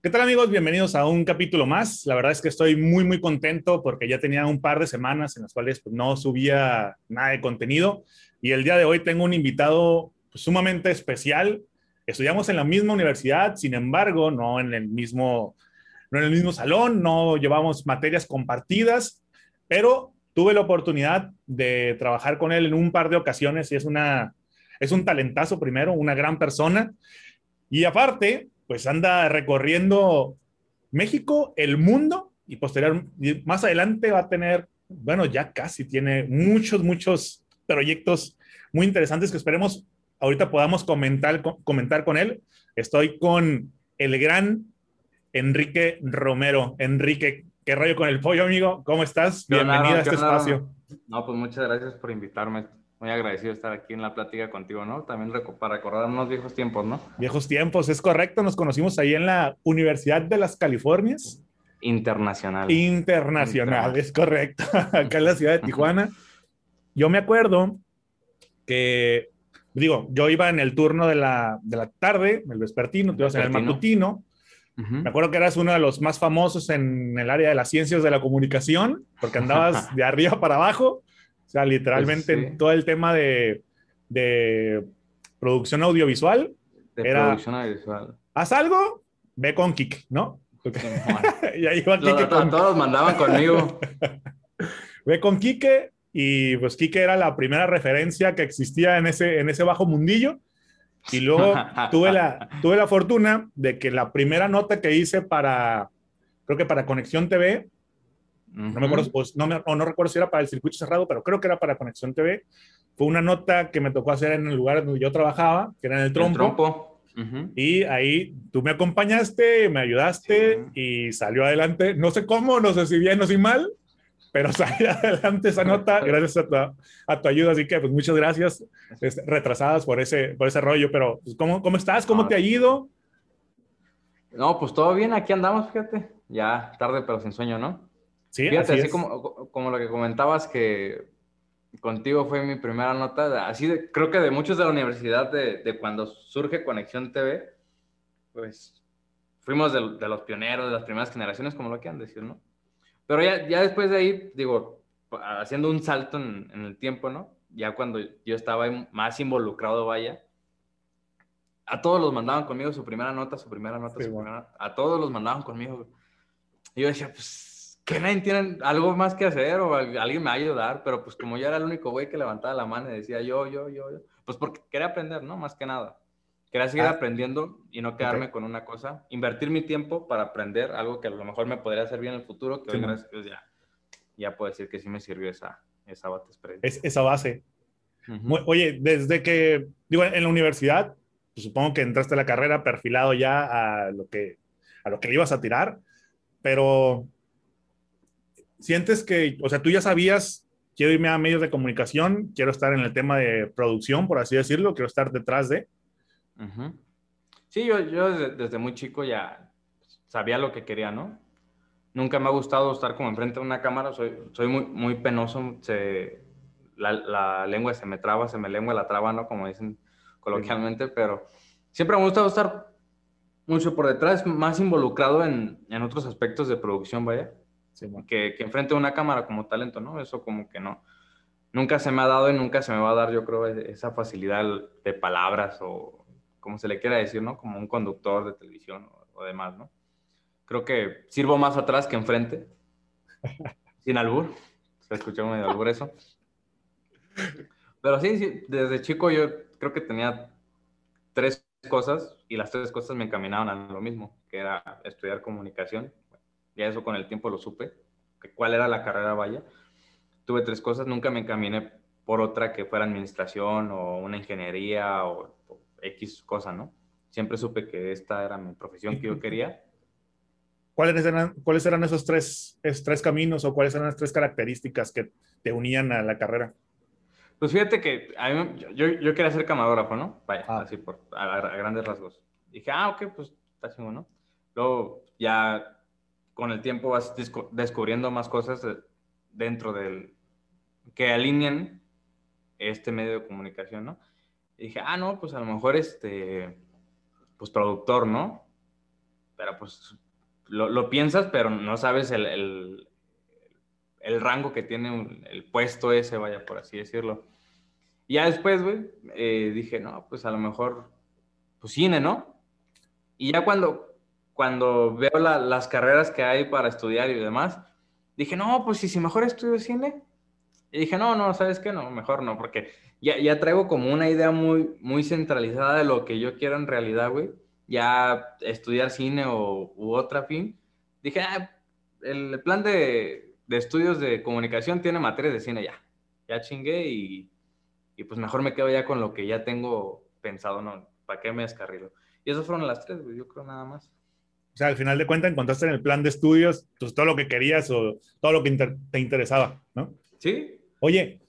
¿Qué tal amigos? Bienvenidos a un capítulo más. La verdad es que estoy muy, muy contento porque ya tenía un par de semanas en las cuales pues, no subía nada de contenido y el día de hoy tengo un invitado pues, sumamente especial. Estudiamos en la misma universidad, sin embargo, no en el mismo, no en el mismo salón, no llevamos materias compartidas, pero tuve la oportunidad de trabajar con él en un par de ocasiones y es una es un talentazo primero, una gran persona y aparte pues anda recorriendo México, el mundo y posterior, más adelante va a tener, bueno, ya casi tiene muchos, muchos proyectos muy interesantes que esperemos ahorita podamos comentar, comentar con él. Estoy con el gran Enrique Romero. Enrique, ¿qué rollo con el pollo, amigo? ¿Cómo estás? Bienvenido a este espacio. No, pues muchas gracias por invitarme muy agradecido de estar aquí en la plática contigo, ¿no? También para recordar unos viejos tiempos, ¿no? Viejos tiempos, es correcto. Nos conocimos ahí en la Universidad de las Californias. Internacional. Internacional, es correcto. Acá en la ciudad de Tijuana. Yo me acuerdo que, digo, yo iba en el turno de la, de la tarde, el vespertino, tú ibas en el matutino. Me acuerdo que eras uno de los más famosos en el área de las ciencias de la comunicación, porque andabas de arriba para abajo. O sea, literalmente pues todo el tema de, de producción audiovisual. De era, producción audiovisual. Haz algo, ve con Kik, ¿no? y ahí iba Kike. con... Todos mandaban conmigo. ve con Kike y pues Kike era la primera referencia que existía en ese, en ese bajo mundillo. Y luego tuve, la, tuve la fortuna de que la primera nota que hice para, creo que para Conexión TV, no me acuerdo, pues, no, me, o no recuerdo si era para el circuito cerrado, pero creo que era para Conexión TV. Fue una nota que me tocó hacer en el lugar donde yo trabajaba, que era en el trompo. El trompo. Y ahí tú me acompañaste, me ayudaste y salió adelante. No sé cómo, no sé si bien o si mal, pero salió adelante esa nota gracias a tu, a tu ayuda. Así que pues muchas gracias, este, retrasadas por ese, por ese rollo. Pero pues, ¿cómo, ¿cómo estás? ¿Cómo te ha ido? No, pues todo bien, aquí andamos, fíjate. Ya tarde, pero sin sueño, ¿no? Sí, Fíjate, así, como, como, lo que comentabas que contigo fue mi primera nota, así de, creo que de muchos de la universidad, de, de cuando surge Conexión TV, pues fuimos de, de, los pioneros, de las primeras generaciones, como lo quieran decir, ¿no? Pero ya, ya después de ahí, digo, haciendo un salto en, en el tiempo, ¿no? Ya cuando yo estaba más involucrado, vaya, a todos los mandaban conmigo su primera nota, su primera nota, su primera nota. A todos los mandaban conmigo. Y yo decía, pues que nadie tiene algo más que hacer o alguien me va a ayudar, pero pues como yo era el único güey que levantaba la mano y decía yo, yo, yo, yo, pues porque quería aprender, ¿no? Más que nada. Quería seguir ah. aprendiendo y no quedarme con una cosa. Invertir mi tiempo para aprender algo que a lo mejor me podría servir en el futuro, que hoy, gracias a Dios, ya, ya puedo decir que sí me sirvió esa, esa base. Es, esa base. Oye, desde que, digo, en la universidad, pues, supongo que entraste a la carrera perfilado ya a lo que, a lo que le ibas a tirar, pero sientes que, o sea, tú ya sabías, quiero irme a medios de comunicación, quiero estar en el tema de producción, por así decirlo, quiero estar detrás de. Sí, yo, yo desde, muy chico ya sabía lo que quería, ¿no? Nunca me ha gustado estar como enfrente de una cámara, soy, soy muy, muy penoso, se, la, la, lengua se me traba, se me lengua la traba, ¿no? Como dicen coloquialmente, pero siempre me ha gustado estar mucho por detrás, más involucrado en, en otros aspectos de producción, vaya que, que enfrente una cámara como talento, ¿no? Eso como que no. Nunca se me ha dado y nunca se me va a dar, yo creo, e, esa facilidad de palabras o como se le quiera decir, ¿no? Como un conductor de televisión o, demás, ¿no? Creo que sirvo más atrás que enfrente. Sin albur. Se escuchó medio albur eso. Pero sí, sí, desde chico yo creo que tenía tres cosas y las tres cosas me encaminaban a lo mismo, que era estudiar comunicación, ya eso con el tiempo lo supe, que cuál era la carrera vaya. Tuve tres cosas, nunca me encaminé por otra que fuera administración o una ingeniería o, X cosa, ¿no? Siempre supe que esta era mi profesión que yo quería. ¿Cuáles eran, ¿Cuáles eran esos tres, esos tres caminos o cuáles eran las tres características que te unían a la carrera? Pues fíjate que yo, yo, quería ser camarógrafo, ¿no? Vaya, ah. así por, a, grandes rasgos. Dije, ah, ok, pues está chingón, ¿no? Luego ya con el tiempo vas descubriendo más cosas dentro del que alineen este medio de comunicación, ¿no? Y dije, ah, no, pues a lo mejor este, pues productor, ¿no? pero pues lo, piensas, pero no sabes el, el, rango que tiene el puesto ese, vaya, por así decirlo. Y ya después, güey, eh, dije, no, pues a lo mejor, pues cine, ¿no? Y ya cuando, cuando veo las carreras que hay para estudiar y demás, dije, no, pues si, si mejor estudio cine. Y dije, no, no, ¿sabes qué? No, mejor no, porque ya, ya traigo como una idea muy, muy centralizada de lo que yo quiero en realidad, güey ya estudiar cine o, u otra fin, dije, ah, el plan de, de, estudios de comunicación tiene materias de cine ya. Ya chingué y, y, pues mejor me quedo ya con lo que ya tengo pensado, ¿no? ¿Para qué me descarrilo? Y esas fueron las tres, yo creo nada más. O sea, al final de cuentas encontraste en el plan de estudios pues, todo lo que querías o todo lo que te interesaba, ¿no? Sí. Oye,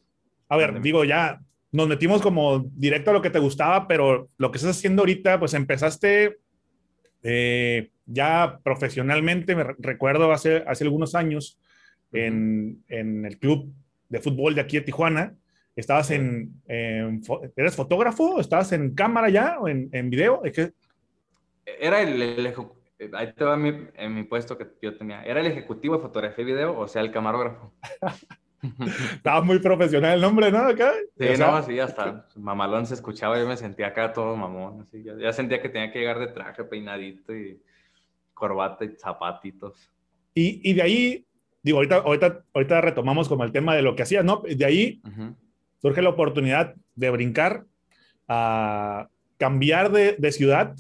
a ver, digo, ya nos metimos como directo a lo que te gustaba, pero lo que estás haciendo ahorita, pues empezaste eh, ya profesionalmente, me recuerdo hace, hace algunos años en, en, el club de fútbol de aquí de Tijuana, estabas en, ¿eres fotógrafo? ¿Estabas en cámara ya o en, en video? ¿Es Era el, ahí te va mi, en mi puesto que yo tenía, era el ejecutivo de fotografía y video, o sea, el camarógrafo. Estaba muy profesional el nombre, ¿no? Acá. Sí, no, así hasta mamalón se escuchaba, yo me sentía acá todo mamón, así, ya, sentía que tenía que llegar de traje, peinadito y corbata y zapatitos. Y, y de ahí, digo, ahorita, ahorita, ahorita retomamos como el tema de lo que hacías, ¿no? De ahí surge la oportunidad de brincar a cambiar de, de ciudad,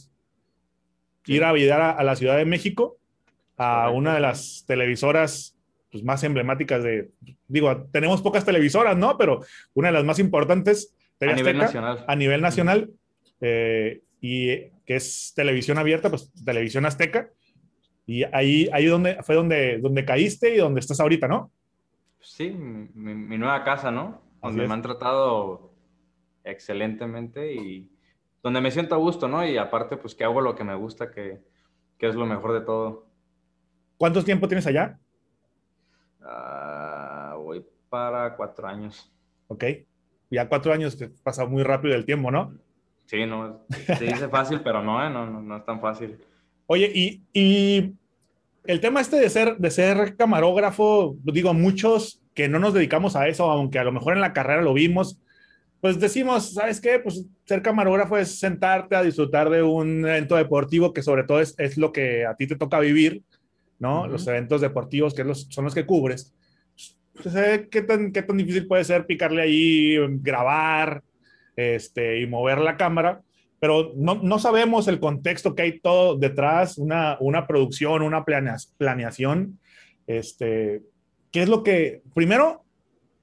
ir a vivir a, a, la Ciudad de México, a una de las televisoras pues, más emblemáticas de, digo, tenemos pocas televisoras, ¿no? Pero una de las más importantes a nivel nacional. A nivel nacional, eh, y que es televisión abierta, pues televisión azteca. Y ahí, ahí donde, fue donde, donde caíste y donde estás ahorita, ¿no? Sí, mi, nueva casa, ¿no? Donde me han tratado excelentemente y donde me siento a gusto, ¿no? Y aparte, pues que hago lo que me gusta, que, que es lo mejor de todo. ¿Cuánto tiempo tienes allá? Ah, voy para cuatro años. Ok. Ya cuatro años te pasa muy rápido el tiempo, ¿no? Sí, no, se dice fácil, pero no, ¿eh? no, no, no, es tan fácil. Oye, y, y, el tema este de ser, de ser camarógrafo, digo, muchos que no nos dedicamos a eso, aunque a lo mejor en la carrera lo vimos, pues decimos, ¿sabes qué? Pues ser camarógrafo es sentarte a disfrutar de un evento deportivo que sobre todo es, es lo que a ti te toca vivir ¿no? Los eventos deportivos, que son los que cubres. Pues, eh, ¿qué, tan, ¿Qué tan difícil puede ser picarle ahí, grabar este, y mover la cámara? Pero no, no sabemos el contexto que hay todo detrás, una, una producción, una planeación. Este, ¿Qué es lo que, primero,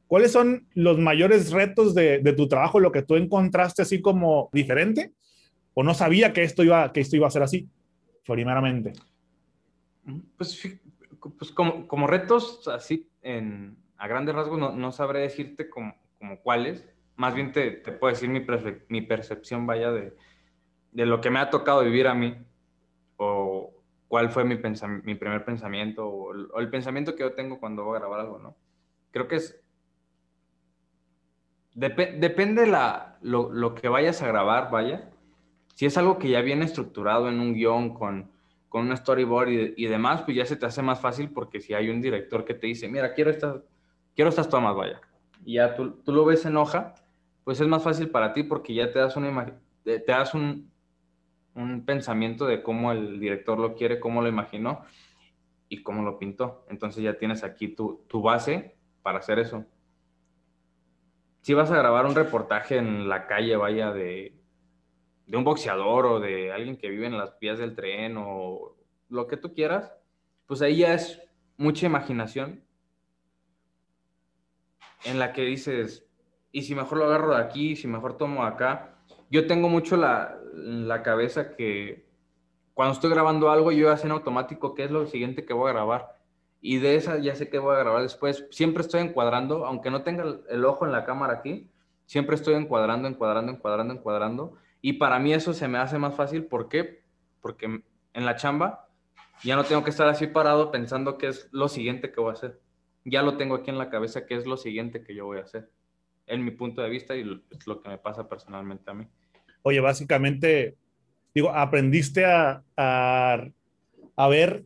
cuáles son los mayores retos de, de, tu trabajo, lo que tú encontraste así como diferente? ¿O no sabía que esto iba, que esto iba a ser así, primeramente? Pues, pues como, como, retos, así en, a grandes rasgos, no, no sabré decirte como, como, cuáles. Más bien te, te puedo decir mi, mi percepción, vaya, de, de, lo que me ha tocado vivir a mí, o cuál fue mi, mi primer pensamiento, o el, pensamiento que yo tengo cuando voy a grabar algo, ¿no? Creo que es... depende la, lo, lo que vayas a grabar, vaya. Si es algo que ya viene estructurado en un guion con con un storyboard y, demás, pues ya se te hace más fácil porque si hay un director que te dice, mira, quiero estas, quiero estas tomas, vaya, y ya tú, tú lo ves en hoja, pues es más fácil para ti porque ya te das, una te das un, un pensamiento de cómo el director lo quiere, cómo lo imaginó y cómo lo pintó. Entonces ya tienes aquí tu, tu base para hacer eso. Si vas a grabar un reportaje en la calle, vaya, de, un boxeador o de alguien que vive en las vías del tren o lo que tú quieras, pues ahí ya es mucha imaginación en la que dices, y si mejor lo agarro de aquí, si mejor tomo acá. Yo tengo mucho la, la cabeza que cuando estoy grabando algo, yo ya sé en automático qué es lo siguiente que voy a grabar. Y de esa ya sé qué voy a grabar después. Siempre estoy encuadrando, aunque no tenga el ojo en la cámara aquí, siempre estoy encuadrando, encuadrando, encuadrando, encuadrando y para mí eso se me hace más fácil. ¿Por qué? Porque en la chamba ya no tengo que estar así parado pensando qué es lo siguiente que voy a hacer. Ya lo tengo aquí en la cabeza, qué es lo siguiente que yo voy a hacer. En mi punto de vista y es lo que me pasa personalmente a mí. Oye, básicamente, digo, aprendiste a, a ver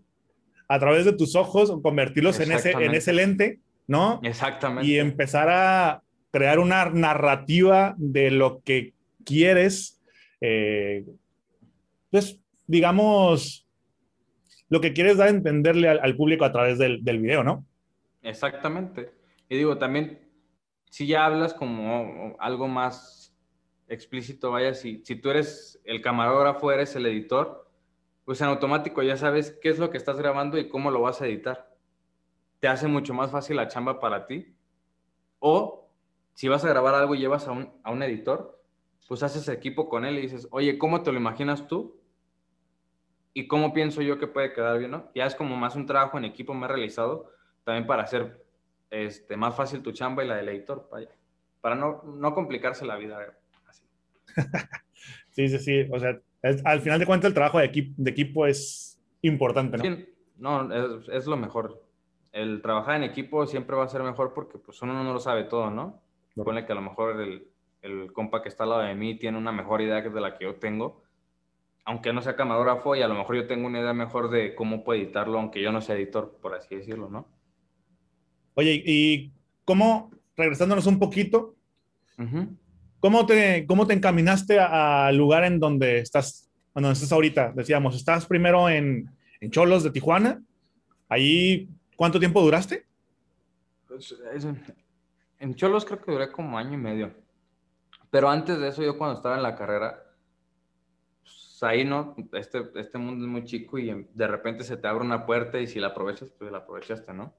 a través de tus ojos o convertirlos en ese, en ese lente, ¿no? Exactamente. Y empezar a crear una narrativa de lo que quieres, eh, pues, digamos, lo que quieres dar a entenderle al, público a través del, del, video, ¿no? Exactamente. Y digo, también, si ya hablas como algo más explícito, vaya, si, si tú eres el camarógrafo, eres el editor, pues en automático ya sabes qué es lo que estás grabando y cómo lo vas a editar. Te hace mucho más fácil la chamba para ti. O si vas a grabar algo y llevas a un, a un editor, pues haces equipo con él y dices, oye, ¿cómo te lo imaginas tú? ¿Y cómo pienso yo que puede quedar bien? ¿no? Ya es como más un trabajo en equipo he realizado también para hacer este, más fácil tu chamba y la del editor, para, para no, no complicarse la vida así. sí, sí, sí. O sea, al final de cuentas, el trabajo de equipo, de equipo es importante, ¿no? Sí, no, es, lo mejor. El trabajar en equipo siempre va a ser mejor porque pues uno no lo sabe todo, ¿no? Supone que a lo mejor el, el, compa que está al lado de mí tiene una mejor idea que de la que yo tengo, aunque no sea camarógrafo y a lo mejor yo tengo una idea mejor de cómo puedo editarlo, aunque yo no sea editor, por así decirlo, ¿no? Oye, ¿y cómo, regresándonos un poquito, ¿Cómo te, cómo te encaminaste al lugar en donde estás, donde estás ahorita? Decíamos, estás primero en, en Cholos de Tijuana. Ahí, ¿cuánto tiempo duraste? Pues, en Cholos creo que duré como año y medio. Pero antes de eso, yo cuando estaba en la carrera, pues ahí no, este, este mundo es muy chico y de repente se te abre una puerta y si la aprovechas, pues la aprovechaste, ¿no?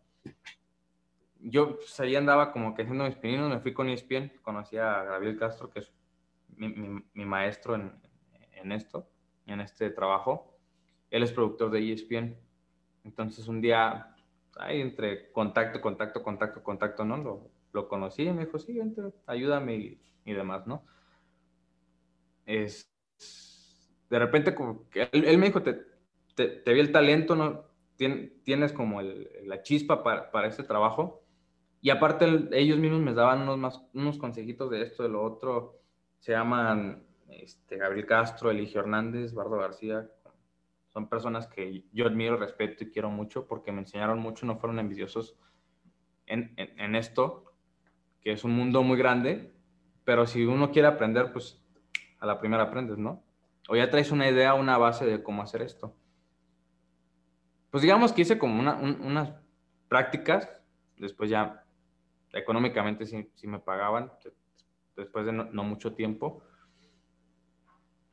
Yo pues, ahí andaba como que haciendo mis pininos, me fui con ESPN, conocí a Gabriel Castro, que es mi, maestro en, en, esto, en este trabajo. Él es productor de ESPN. Entonces un día, ahí entre contacto, contacto, contacto, contacto, ¿no? Lo, lo conocí y me dijo, sí, ayúdame y, demás, ¿no? Es, de repente, como que él, me dijo, te, te, vi el talento, ¿no? tienes como la chispa para, para este trabajo y aparte ellos mismos me daban unos, más, unos consejitos de esto, de lo otro. Se llaman este, Gabriel Castro, Eligio Hernández, Bardo García. Son personas que yo admiro, respeto y quiero mucho porque me enseñaron mucho, no fueron envidiosos en, en, esto, que es un mundo muy grande, pero si uno quiere aprender, pues a la primera aprendes, ¿no? O ya traes una idea, una base de cómo hacer esto. Pues digamos que hice como una, unas prácticas, después ya económicamente sí, me pagaban después de no, mucho tiempo.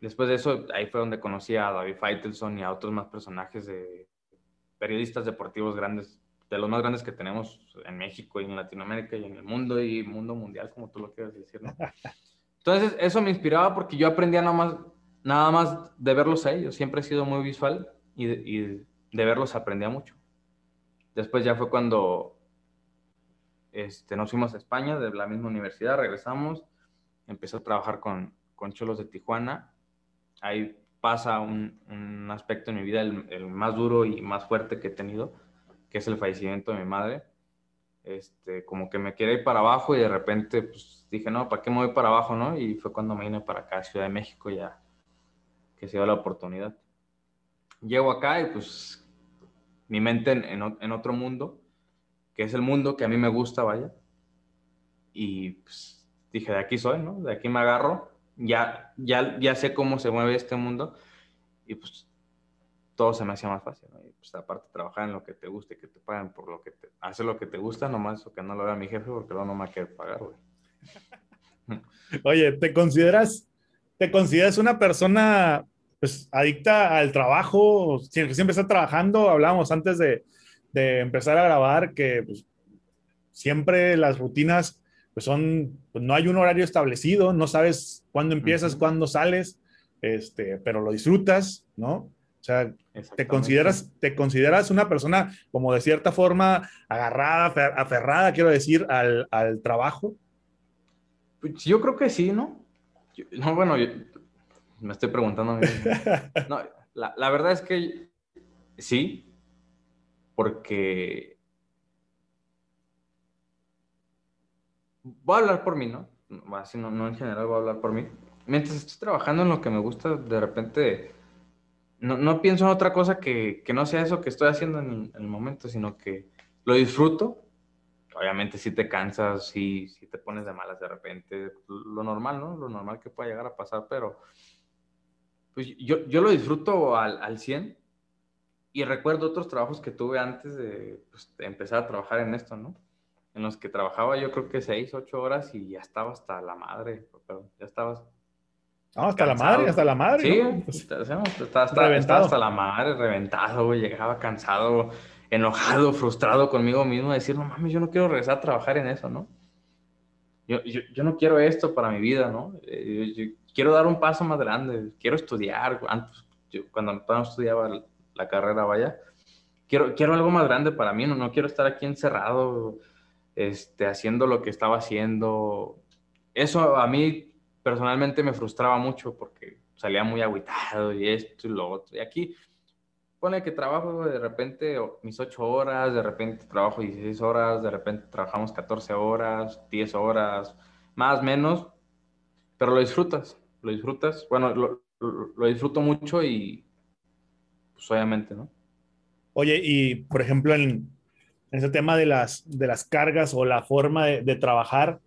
Después de eso, ahí fue donde conocí a David Feitelson y a otros más personajes de periodistas deportivos grandes, de los más grandes que tenemos en México y en Latinoamérica y en el mundo y mundo mundial, como tú lo quieras decir. Entonces, eso me inspiraba porque yo aprendía nada más, nada más de verlos a ellos. Siempre he sido muy visual y y de verlos aprendía mucho. Después ya fue cuando este, nos fuimos a España de la misma universidad, regresamos, empecé a trabajar con, con Cholos de Tijuana. Ahí pasa un, aspecto en mi vida, el, más duro y más fuerte que he tenido, que es el fallecimiento de mi madre. Este, como que me quedé para abajo y de repente pues, dije, no, ¿para qué me voy para abajo? no? Y fue cuando me vine para acá, Ciudad de México, ya que se dio la oportunidad. Llego acá y pues mi mente en, en, en otro mundo que es el mundo que a mí me gusta, vaya. Y pues, dije, de aquí soy, ¿no? De aquí me agarro. Ya, ya, ya sé cómo se mueve este mundo. Y pues todo se me hacía más fácil, ¿no? Y pues aparte trabajar en lo que te guste, que te paguen por lo que te... Hacer lo que te gusta, nomás eso que no lo vea mi jefe porque luego no me va pagar, güey. Oye, ¿te consideras, te consideras una persona pues adicta al trabajo, siempre, siempre está trabajando, hablábamos antes de, de empezar a grabar que pues, siempre las rutinas pues son, pues, no hay un horario establecido, no sabes cuándo empiezas, cuándo sales, este, pero lo disfrutas, ¿no? O sea, te consideras, te consideras una persona como de cierta forma agarrada, aferrada, quiero decir, al, al trabajo. Pues yo creo que sí, ¿no? no, bueno, me estoy preguntando. no, la, la verdad es que sí, porque voy a hablar por mí, ¿no? Así no, no en general, voy a hablar por mí. Mientras estoy trabajando en lo que me gusta, de repente no, pienso en otra cosa que, no sea eso que estoy haciendo en, el momento, sino que lo disfruto. Obviamente si te cansas, si, si te pones de malas de repente, lo normal, ¿no? Lo normal que pueda llegar a pasar, pero pues yo, yo lo disfruto al, al 100 y recuerdo otros trabajos que tuve antes pues, de, empezar a trabajar en esto, ¿no? En los que trabajaba yo creo que seis, ocho horas y ya estaba hasta la madre, ya estabas hasta la madre, hasta la madre. Sí, estaba, hasta, la madre, reventado, llegaba cansado, enojado, frustrado conmigo mismo, decir, no mames, yo no quiero regresar a trabajar en eso, ¿no? Yo, yo, yo no quiero esto para mi vida, ¿no? Eh, yo, quiero dar un paso más grande, quiero estudiar. Antes, cuando no estudiaba la carrera, vaya, quiero, quiero algo más grande para mí, no, no quiero estar aquí encerrado, este, haciendo lo que estaba haciendo. Eso a mí personalmente me frustraba mucho porque salía muy aguitado y esto y lo otro. Y aquí, pone que trabajo de repente mis ocho horas, de repente trabajo 16 horas, de repente trabajamos 14 horas, 10 horas, más, menos, pero lo disfrutas, lo disfrutas. Bueno, lo, lo, disfruto mucho y pues obviamente, ¿no? Oye, y por ejemplo, en, ese tema de las, de las cargas o la forma de, de trabajar,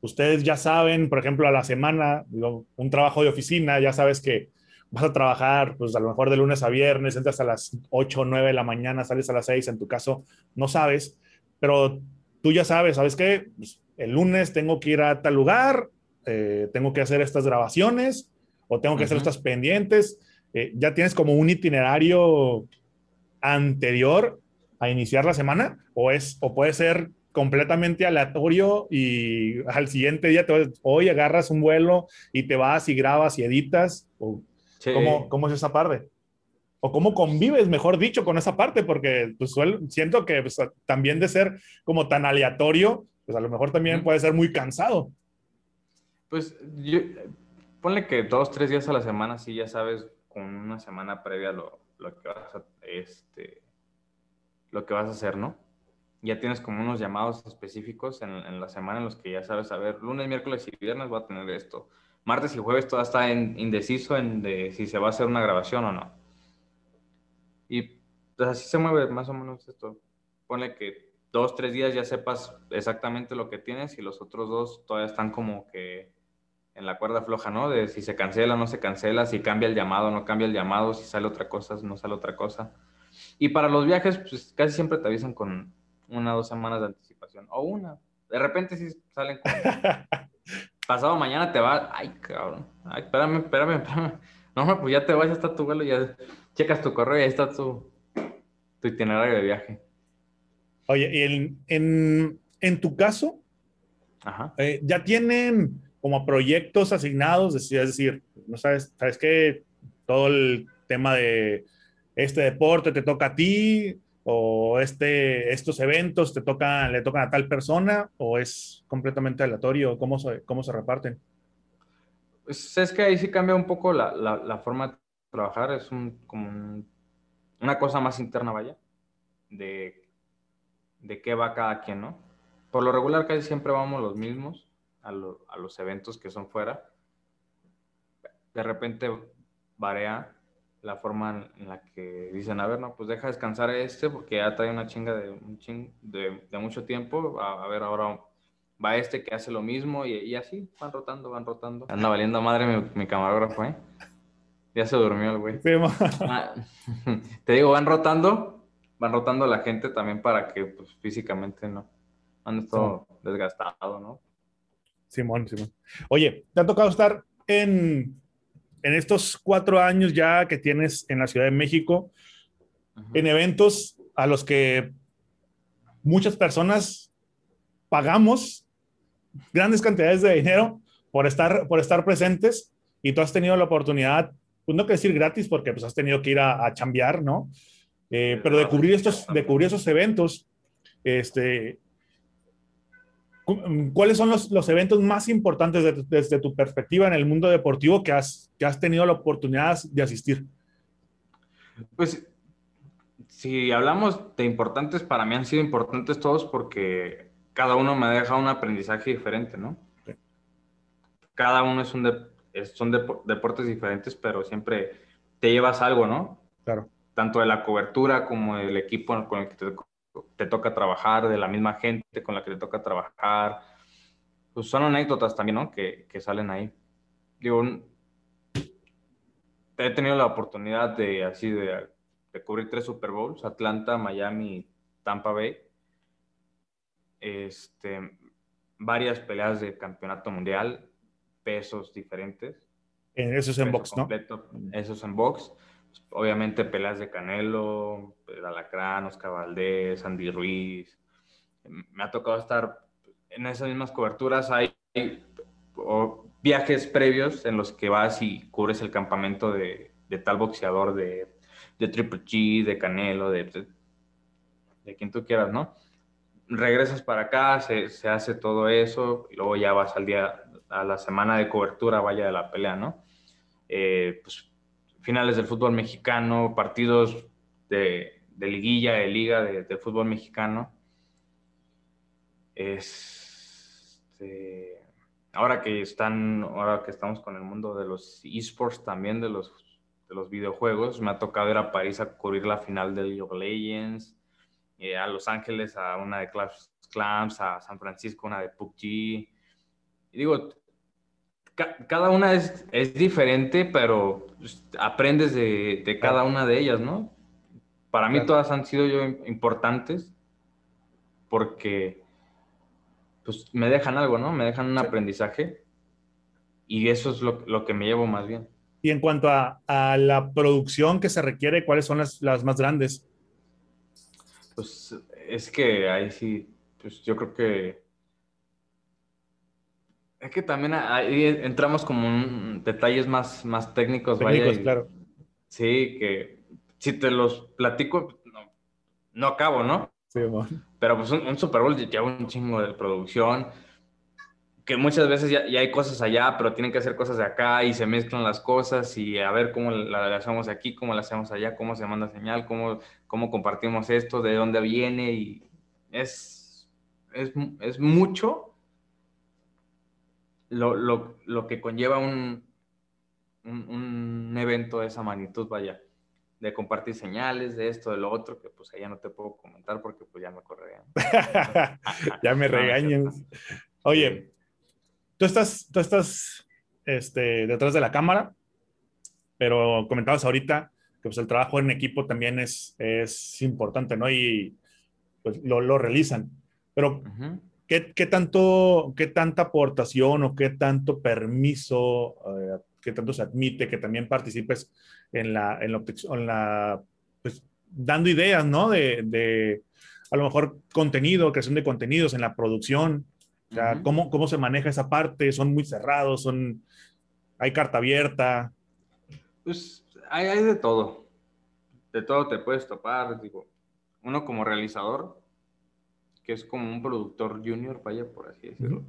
ustedes ya saben, por ejemplo, a la semana, un trabajo de oficina, ya sabes que vas a trabajar, pues a lo mejor de lunes a viernes, entras a las 8 o 9 de la mañana, sales a las 6, en tu caso no sabes, pero tú ya sabes, ¿sabes qué? Pues, el lunes tengo que ir a tal lugar, eh, tengo que hacer estas grabaciones o tengo que hacer estas pendientes. Eh, ya tienes como un itinerario anterior a iniciar la semana o es o puede ser completamente aleatorio y al siguiente día te hoy agarras un vuelo y te vas y grabas y editas. O, ¿cómo, es esa parte? O cómo convives, mejor dicho, con esa parte, porque pues, siento que pues, también de ser como tan aleatorio, pues a lo mejor también puede ser muy cansado. Pues yo, ponle que dos, tres días a la semana, sí, ya sabes, con una semana previa lo, lo que vas a, este, lo que vas a hacer, ¿no? ya tienes como unos llamados específicos en, la semana en los que ya sabes, a ver, lunes, miércoles y viernes voy a tener esto. Martes y jueves todavía está en, indeciso en si se va a hacer una grabación o no. Y pues así se mueve más o menos esto. Pone que dos, tres días ya sepas exactamente lo que tienes y los otros dos todavía están como que en la cuerda floja, ¿no? De si se cancela o no se cancela, si cambia el llamado o no cambia el llamado, si sale otra cosa, no sale otra cosa. Y para los viajes, pues casi siempre te avisan con una o dos semanas de anticipación. O una. De repente si salen. Pasado mañana te va. Ay, cabrón. Ay, espérame, espérame, espérame. No, pues ya te vas, ya está tu vuelo, ya checas tu correo y ahí está tu, tu itinerario de viaje. Oye, y en, en, tu caso, eh, ya tienen como proyectos asignados, es decir, no sabes, sabes que todo el tema de este deporte te toca a ti, o este, estos eventos te tocan, le tocan a tal persona o es completamente aleatorio? ¿Cómo cómo se reparten? Pues es que ahí sí cambia un poco la, la, forma de trabajar, es un, como una cosa más interna, vaya, de, de qué va cada quien, ¿no? Por lo regular casi siempre vamos los mismos a, a los eventos que son fuera. De repente varía la forma en la que dicen, a ver, no, pues deja descansar este porque ya trae una chinga de, un ching, de, de, mucho tiempo, a, ver, ahora va este que hace lo mismo y, y, así van rotando, van rotando. Anda valiendo madre mi, mi camarógrafo, ¿eh? Ya se durmió el güey. Ah, te digo, van rotando, van rotando la gente también para que pues, físicamente no han estado desgastado, ¿no? Simón, Simón. Oye, ¿te ha tocado estar en en estos cuatro años ya que tienes en la Ciudad de México, en eventos a los que muchas personas pagamos grandes cantidades de dinero por estar, por estar presentes y tú has tenido la oportunidad, pues no que decir gratis porque pues has tenido que ir a, a chambear, ¿no? Eh, pero de cubrir, estos, de cubrir esos eventos, este, ¿Cuáles son los, eventos más importantes desde tu perspectiva en el mundo deportivo que has, que has tenido la oportunidad de asistir? Pues si hablamos de importantes, para mí han sido importantes todos porque cada uno me deja un aprendizaje diferente, ¿no? Cada uno es un son deportes diferentes, pero siempre te llevas algo, ¿no? Claro. Tanto de la cobertura como del equipo con el que te, toca trabajar, de la misma gente con la que te toca trabajar. Pues son anécdotas también, ¿no? Que, que salen ahí. Digo, he tenido la oportunidad de así de, de cubrir tres Super Bowls, Atlanta, Miami, Tampa Bay. Este, varias peleas de campeonato mundial, pesos diferentes. Eh, eso es en box, ¿no? Eso es en box. Obviamente peleas de Canelo, Alacrán, Oscar Valdés, Andy Ruiz. Me ha tocado estar en esas mismas coberturas. Hay viajes previos en los que vas y cubres el campamento de, tal boxeador, de, de, Triple G, de Canelo, de, de, quien tú quieras, ¿no? Regresas para acá, se, se, hace todo eso, y luego ya vas al día, a la semana de cobertura, vaya de la pelea, ¿no? Eh, pues, finales del fútbol mexicano, partidos de, liguilla, de liga, de, fútbol mexicano. Este, ahora que están, ahora que estamos con el mundo de los esports también, de los, de los videojuegos, me ha tocado ir a París a cubrir la final de League of Legends, eh, a Los Ángeles a una de Clash Clams, a San Francisco una de PUBG. Y digo, cada una es, es, diferente, pero aprendes de, de, cada una de ellas, ¿no? Para mí todas han sido yo importantes porque pues me dejan algo, ¿no? Me dejan un aprendizaje y eso es lo, lo, que me llevo más bien. Y en cuanto a, a la producción que se requiere, ¿cuáles son las, las, más grandes? Pues es que ahí sí, pues yo creo que... Es que también ahí entramos como en detalles más, más técnicos. Técnicos, claro. Sí, que si te los platico, no, no acabo, ¿no? Pero pues un, Super Bowl lleva un chingo de producción, que muchas veces ya, hay cosas allá, pero tienen que hacer cosas de acá y se mezclan las cosas y a ver cómo la, hacemos aquí, cómo la hacemos allá, cómo se manda señal, cómo, cómo compartimos esto, de dónde viene y es, es, es mucho lo, lo, lo, que conlleva un, un, un evento de esa magnitud, vaya de compartir señales, de esto, de lo otro, que pues allá no te puedo comentar porque pues ya me correrían. ya me regañan. Oye, tú estás, tú estás este, detrás de la cámara, pero comentabas ahorita que pues el trabajo en equipo también es, es importante, ¿no? Y pues lo, lo realizan. Pero, ¿qué, ¿qué, tanto, ¿qué tanta aportación o qué tanto permiso eh, que tanto se admite, que también participes en la, en la, pues, dando ideas, ¿no? De, de, a lo mejor contenido, creación de contenidos en la producción. O sea, ¿cómo, ¿cómo, se maneja esa parte? ¿Son muy cerrados? ¿Son, ¿Hay carta abierta? Pues hay, hay de todo. De todo te puedes topar. Digo, uno como realizador, que es como un productor junior, vaya por así decirlo,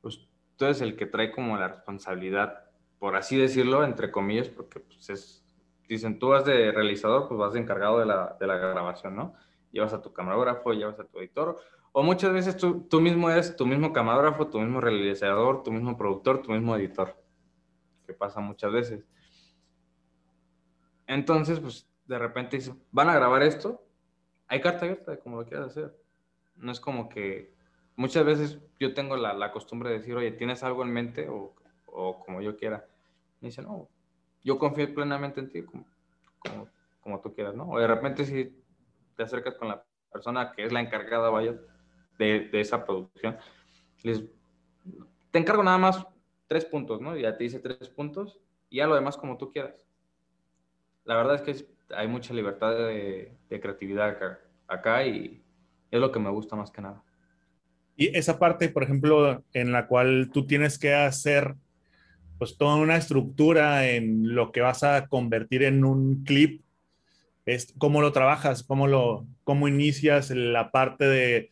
pues tú eres el que trae como la responsabilidad por así decirlo, entre comillas, porque pues es, dicen, tú vas de realizador, pues vas de encargado de la, de la grabación, ¿no? Llevas a tu camarógrafo, llevas a tu editor, o muchas veces tú, tú mismo eres tu mismo camarógrafo, tu mismo realizador, tu mismo productor, tu mismo editor, que pasa muchas veces. Entonces, pues de repente dicen, van a grabar esto, hay carta abierta de cómo lo quieras hacer. No es como que muchas veces yo tengo la, la costumbre de decir, oye, ¿tienes algo en mente? O, o como yo quiera. Me dice, no, yo confío plenamente en ti, como, como, tú quieras, ¿no? O de repente si te acercas con la persona que es la encargada, vaya, de, de esa producción, les, te encargo nada más tres puntos, ¿no? Ya te dice tres puntos y ya lo demás como tú quieras. La verdad es que hay mucha libertad de, de creatividad acá, acá y es lo que me gusta más que nada. Y esa parte, por ejemplo, en la cual tú tienes que hacer pues toda una estructura en lo que vas a convertir en un clip. Es cómo lo trabajas, cómo lo, cómo inicias la parte de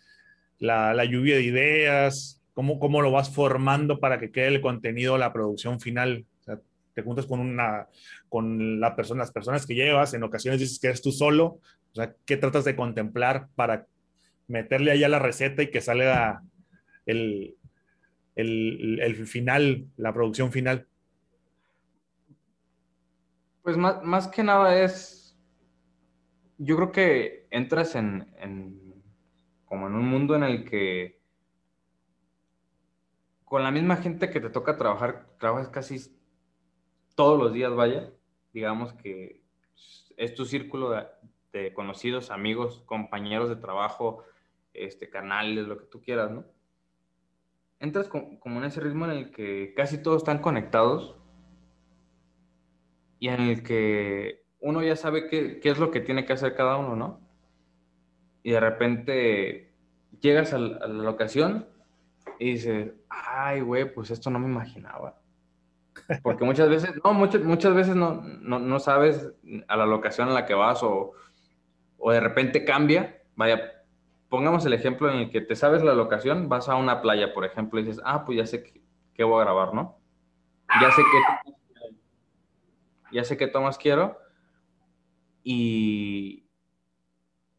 la, la lluvia de ideas, cómo, cómo lo vas formando para que quede el contenido, la producción final. O sea, te juntas con una, con la persona, las personas que llevas, en ocasiones dices que eres tú solo, o sea, ¿qué tratas de contemplar para meterle allá la receta y que salga el, el, final, la producción final? Pues más, más que nada es, yo creo que entras en, en, como en un mundo en el que con la misma gente que te toca trabajar, trabajas casi todos los días, vaya, digamos que es tu círculo de, conocidos, amigos, compañeros de trabajo, este, canales, lo que tú quieras, ¿no? Entras como en ese ritmo en el que casi todos están conectados y en el que uno ya sabe qué, qué es lo que tiene que hacer cada uno, ¿no? Y de repente llegas a la, a la y dices, ay, güey, pues esto no me imaginaba. Porque muchas veces, no, muchas, muchas veces no, no, no, sabes a la locación en la que vas o, o, de repente cambia. Vaya, pongamos el ejemplo en el que te sabes la locación, vas a una playa, por ejemplo, y dices, ah, pues ya sé qué, voy a grabar, ¿no? Ya sé qué, ya sé qué tomas quiero. Y,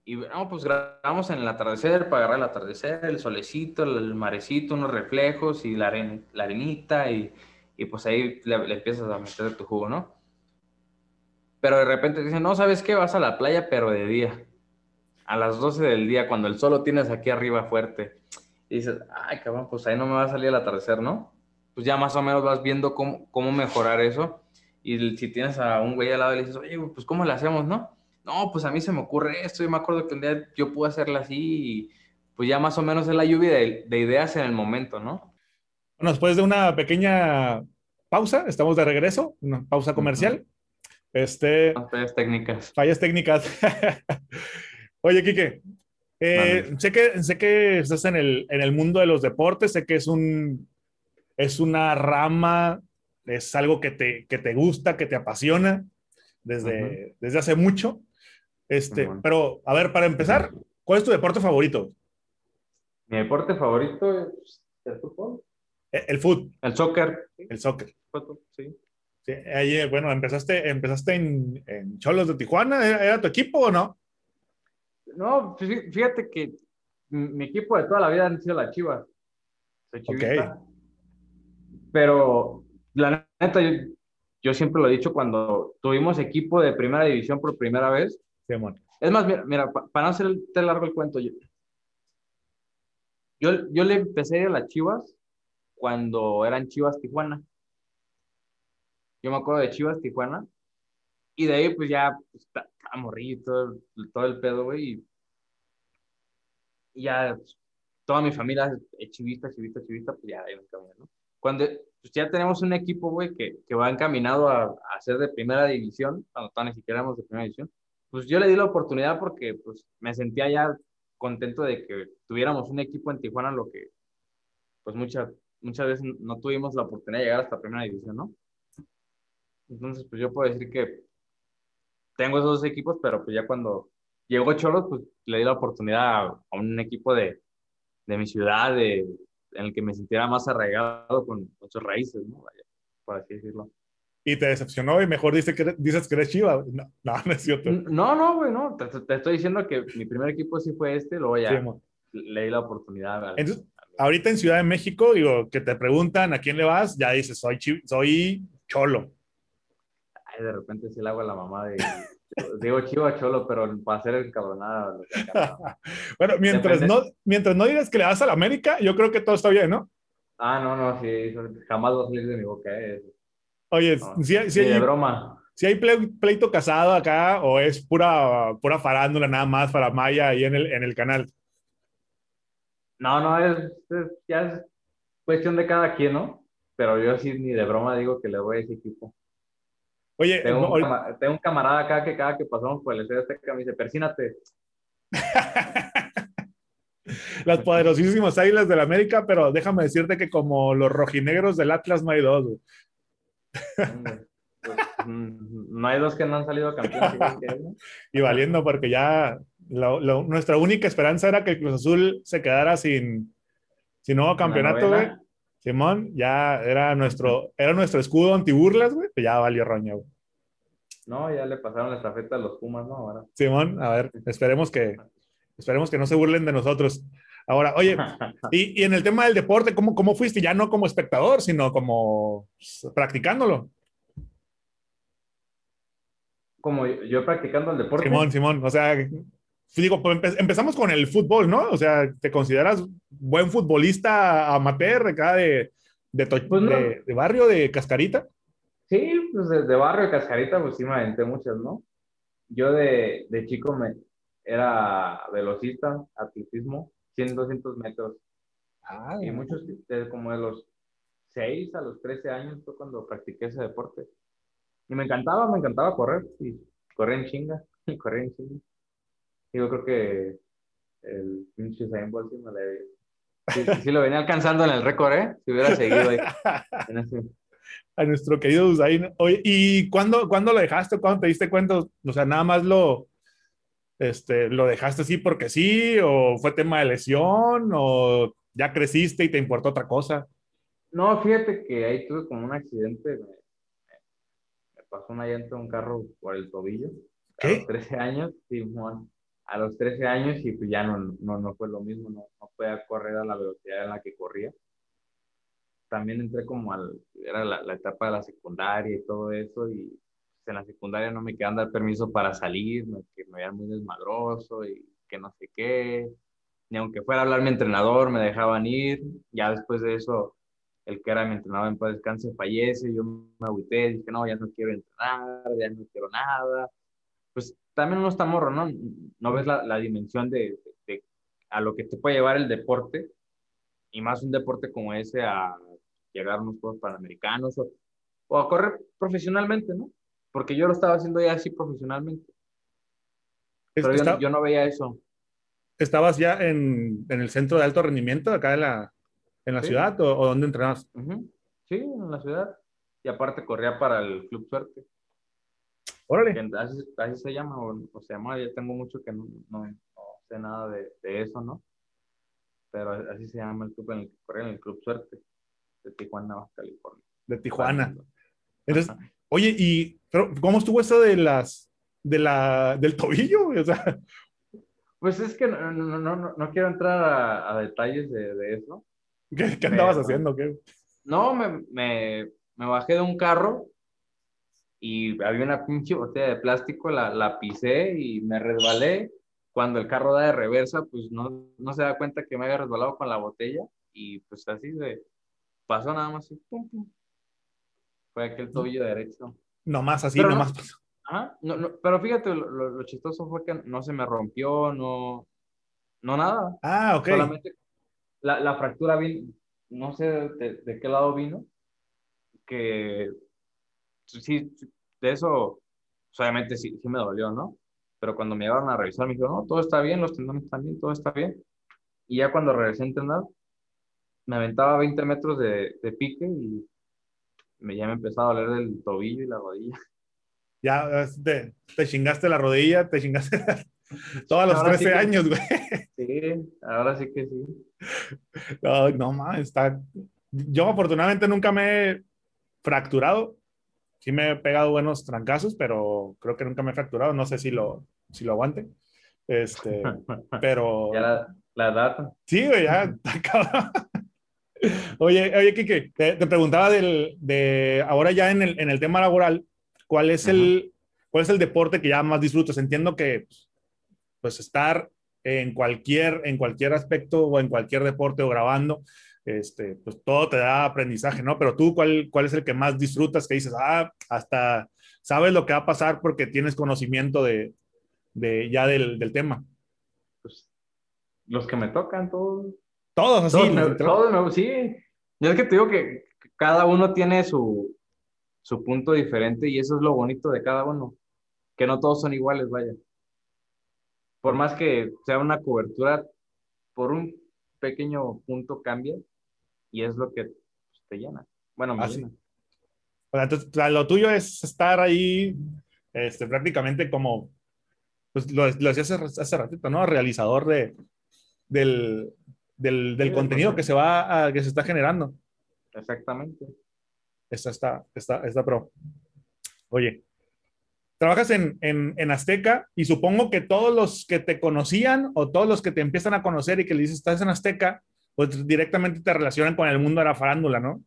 y bueno, pues grabamos en el atardecer para agarrar el atardecer, el solecito, el marecito, unos reflejos y la, la arenita y y pues ahí le, empiezas a meter tu jugo, ¿no? Pero de repente te dicen, no, ¿sabes qué? Vas a la playa, pero de día. A las 12 del día, cuando el sol lo tienes aquí arriba fuerte. Y dices, ay, cabrón, pues ahí no me va a salir el atardecer, ¿no? Pues ya más o menos vas viendo cómo, cómo mejorar eso. Y si tienes a un güey al lado y le dices, oye, pues ¿cómo le hacemos, no? No, pues a mí se me ocurre esto. Yo me acuerdo que un día yo pude hacerla así y pues ya más o menos es la lluvia de, de ideas en el momento, ¿no? Bueno, después de una pequeña pausa, estamos de regreso, una pausa comercial. Este, fallas técnicas. Fallas técnicas. Oye, Quique, eh, sé, que, sé que estás en el, en el mundo de los deportes, sé que es, un, es una rama, es algo que te, que te gusta, que te apasiona desde, desde hace mucho. Este, Pero, a ver, para empezar, ¿cuál es tu deporte favorito? Mi deporte favorito es el fútbol. Eh, el fútbol. El soccer. El soccer. Sí. sí ahí, bueno, empezaste, empezaste en, en Cholos de Tijuana. ¿Era, tu equipo o no? No, fíjate que mi equipo de toda la vida han sido las Chivas. Soy chivista. Pero la neta, yo, siempre lo he dicho cuando tuvimos equipo de primera división por primera vez. Sí, es más, mira, mira para no hacerte largo el cuento, yo, yo, yo le empecé a ir a las Chivas cuando eran Chivas Tijuana. Yo me acuerdo de Chivas Tijuana. Y de ahí, pues ya, pues, morrito, todo, el pedo, güey. Y ya toda mi familia es chivista, chivista, chivista, pues ya ahí camino, ¿no? Cuando pues ya tenemos un equipo, güey, que, que va encaminado a, a, ser de primera división, cuando todavía ni siquiera éramos de primera división, pues yo le di la oportunidad porque, pues, me sentía ya contento de que tuviéramos un equipo en Tijuana, lo que, pues, muchas muchas veces no tuvimos la oportunidad de llegar hasta primera división, ¿no? Entonces, pues yo puedo decir que tengo esos dos equipos, pero pues ya cuando llegó Cholos, pues le di la oportunidad a, un equipo de, de mi ciudad, de, en el que me sintiera más arraigado con, sus raíces, ¿no? Vaya, por así decirlo. Y te decepcionó y mejor dices que, dices que eres Chiva. No, no, no es cierto. No, no, güey, no. Te, estoy diciendo que mi primer equipo sí fue este, luego ya le di la oportunidad. Entonces, ahorita en Ciudad de México, digo, que te preguntan a quién le vas, ya dices, soy, soy cholo. Ay, de repente sí le hago a la mamá de, digo chivo a cholo, pero para hacer el cabronada. bueno, mientras no, mientras no digas que le vas a la América, yo creo que todo está bien, ¿no? Ah, no, no, sí, jamás va a salir de mi boca. Eh. Oye, si, si, hay, broma. Si hay pleito casado acá o es pura, pura farándula nada más para Maya ahí en el, en el canal. No, no, es, ya es cuestión de cada quien, ¿no? Pero yo sí ni de broma digo que le voy a ese equipo. Oye, tengo, un, camarada acá que cada que pasamos por el este me dice, persínate. Las poderosísimas águilas del América, pero déjame decirte que como los rojinegros del Atlas no hay dos. Pues, mm, no hay dos que no han salido campeones. y valiendo porque ya nuestra única esperanza era que el Cruz Azul se quedara sin, sin nuevo campeonato, güey. Simón, ya era nuestro, era nuestro escudo antiburlas, güey, ya valió roña, güey. No, ya le pasaron la estafeta a los Pumas, ¿no? Ahora. Simón, a ver, esperemos que, esperemos que no se burlen de nosotros. Ahora, oye, y, y en el tema del deporte, ¿cómo, ¿cómo fuiste? Ya no como espectador, sino como practicándolo. como yo practicando el deporte. Simón, Simón, o sea, digo, pues empezamos con el fútbol, ¿no? O sea, ¿te consideras buen futbolista amateur acá de, de, pues de, barrio, de Cascarita? Sí, pues de, barrio de Cascarita, pues sí me aventé muchas, ¿no? Yo de, de chico me era velocista, atletismo, 100, 200 metros. Ah, y muchos, como de los 6 a los 13 años fue cuando practiqué ese deporte. Y me encantaba, me encantaba correr, y correr en chinga, y correr en chinga. Yo creo que el pinche Usain Bolt sí me le... Sí, lo venía alcanzando en el récord, ¿eh? Si hubiera seguido ahí. A nuestro querido Usain. Oye, ¿y cuándo, cuándo lo dejaste? ¿Cuándo te diste cuenta? O sea, nada más lo, este, ¿lo dejaste así porque sí? ¿O fue tema de lesión? ¿O ya creciste y te importó otra cosa? No, fíjate que ahí tuve como un accidente. Me, pasó una llanta de un carro por el tobillo. ¿Qué? A los 13 años, sí, a los 13 años y pues ya no, no, no fue lo mismo, no, no podía correr a la velocidad en la que corría. También entré como al, era la, la etapa de la secundaria y todo eso y pues, en la secundaria no me quedan dar permiso para salir, que me veían muy desmadroso y que no sé qué. Ni aunque fuera a hablar mi entrenador, me dejaban ir. Ya después de eso, el que era mi entrenador en paz descanse fallece, yo me agüité, dije, no, ya no quiero entrenar, ya no quiero nada. Pues también uno está morro, ¿no? No ves la, la dimensión de, de, a lo que te puede llevar el deporte, y más un deporte como ese a llegar a unos Juegos Panamericanos o, o a correr profesionalmente, ¿no? Porque yo lo estaba haciendo ya así profesionalmente. Pero yo, no veía eso. ¿Estabas ya en, en, el centro de alto rendimiento acá en la, en la ciudad o, o, dónde entrenabas? Sí, en la ciudad. Y aparte corría para el Club Suerte. Órale. Así, se llama, o, se llama, ya tengo mucho que no, no, sé nada de, de, eso, ¿no? Pero así se llama el club en el que corría, en el Club Suerte, de Tijuana, Baja California. De Tijuana. Entonces, oye, ¿y cómo estuvo eso de las, de la, del tobillo? O sea, pues es que no, no, no, no quiero entrar a, a detalles de, de, eso. ¿Qué, qué andabas haciendo? ¿Qué? No, me, me, me, bajé de un carro y había una pinche botella de plástico, la, la pisé y me resbalé. Cuando el carro da de reversa, pues no, no se da cuenta que me había resbalado con la botella y pues así se pasó nada más así, pum, pum. Fue aquel tobillo derecho. Nomás así, nomás pasó. Ajá, no, no, pero fíjate, lo, lo, chistoso fue que no se me rompió, no, no nada. Ah, ok. Solamente la, la fractura vino, no sé de, de, qué lado vino, que sí, de eso, obviamente sí, sí me dolió, ¿no? Pero cuando me llevaron a revisar, me dijeron, no, todo está bien, los tendones están bien, todo está bien. Y ya cuando regresé a entrenar, me aventaba 20 metros de, de pique y me, ya me empezaba a doler el tobillo y la rodilla. Ya te, te chingaste la rodilla, te chingaste todos los 13 años, güey. Sí, ahora sí que sí. No, no más, está. Yo afortunadamente nunca me he fracturado, sí me he pegado buenos trancazos, pero creo que nunca me he fracturado. No sé si lo, si lo aguante. Este, pero. Ya la, la edad. Sí, güey, ya Oye, oye, Kike, te, te, preguntaba del, de ahora ya en el, en el tema laboral, ¿cuál es, el, ¿cuál es el deporte que ya más disfrutas? Entiendo que pues estar en cualquier, en cualquier aspecto o en cualquier deporte o grabando, este, pues todo te da aprendizaje, ¿no? Pero tú, ¿cuál, ¿cuál es el que más disfrutas? Que dices, ah, hasta sabes lo que va a pasar porque tienes conocimiento de, de ya del, del, tema. Pues los que me tocan, todos. Todos, así. Todos, sí. Yo es que te digo que cada uno tiene su, su punto diferente y eso es lo bonito de cada uno, que no todos son iguales, vaya. Por más que sea una cobertura, por un pequeño punto cambia y es lo que te llena. Bueno, me llena. entonces, lo tuyo es estar ahí este, prácticamente como, pues lo, lo decía hace, hace, ratito, ¿no? Realizador de, del, del, del sí, contenido que se va a, que se está generando. Exactamente. Esta está, está, está pro. Oye, trabajas en, en, en, Azteca y supongo que todos los que te conocían o todos los que te empiezan a conocer y que le dices estás en Azteca, pues directamente te relacionan con el mundo de la farándula, ¿no?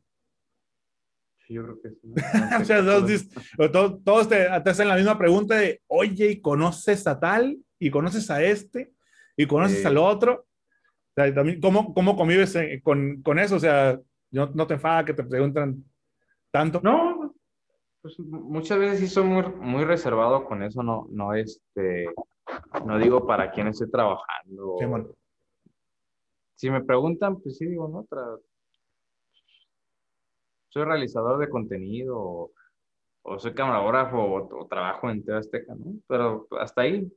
Yo creo que sí. o sea, todos, todos, te, hacen la misma pregunta de, oye, ¿y conoces a tal? ¿Y conoces a este? ¿Y conoces al otro? O sea, también, ¿cómo, ¿Cómo convives eh, con, con eso? O sea, ¿no, ¿no te enfada que te preguntan tanto? No, pues muchas veces sí soy muy, muy reservado con eso, no, no, este, no digo para quién estoy trabajando. Si me preguntan, pues sí digo, no, soy realizador de contenido o, soy camarógrafo o, trabajo en TV Azteca, ¿no? Pero hasta ahí.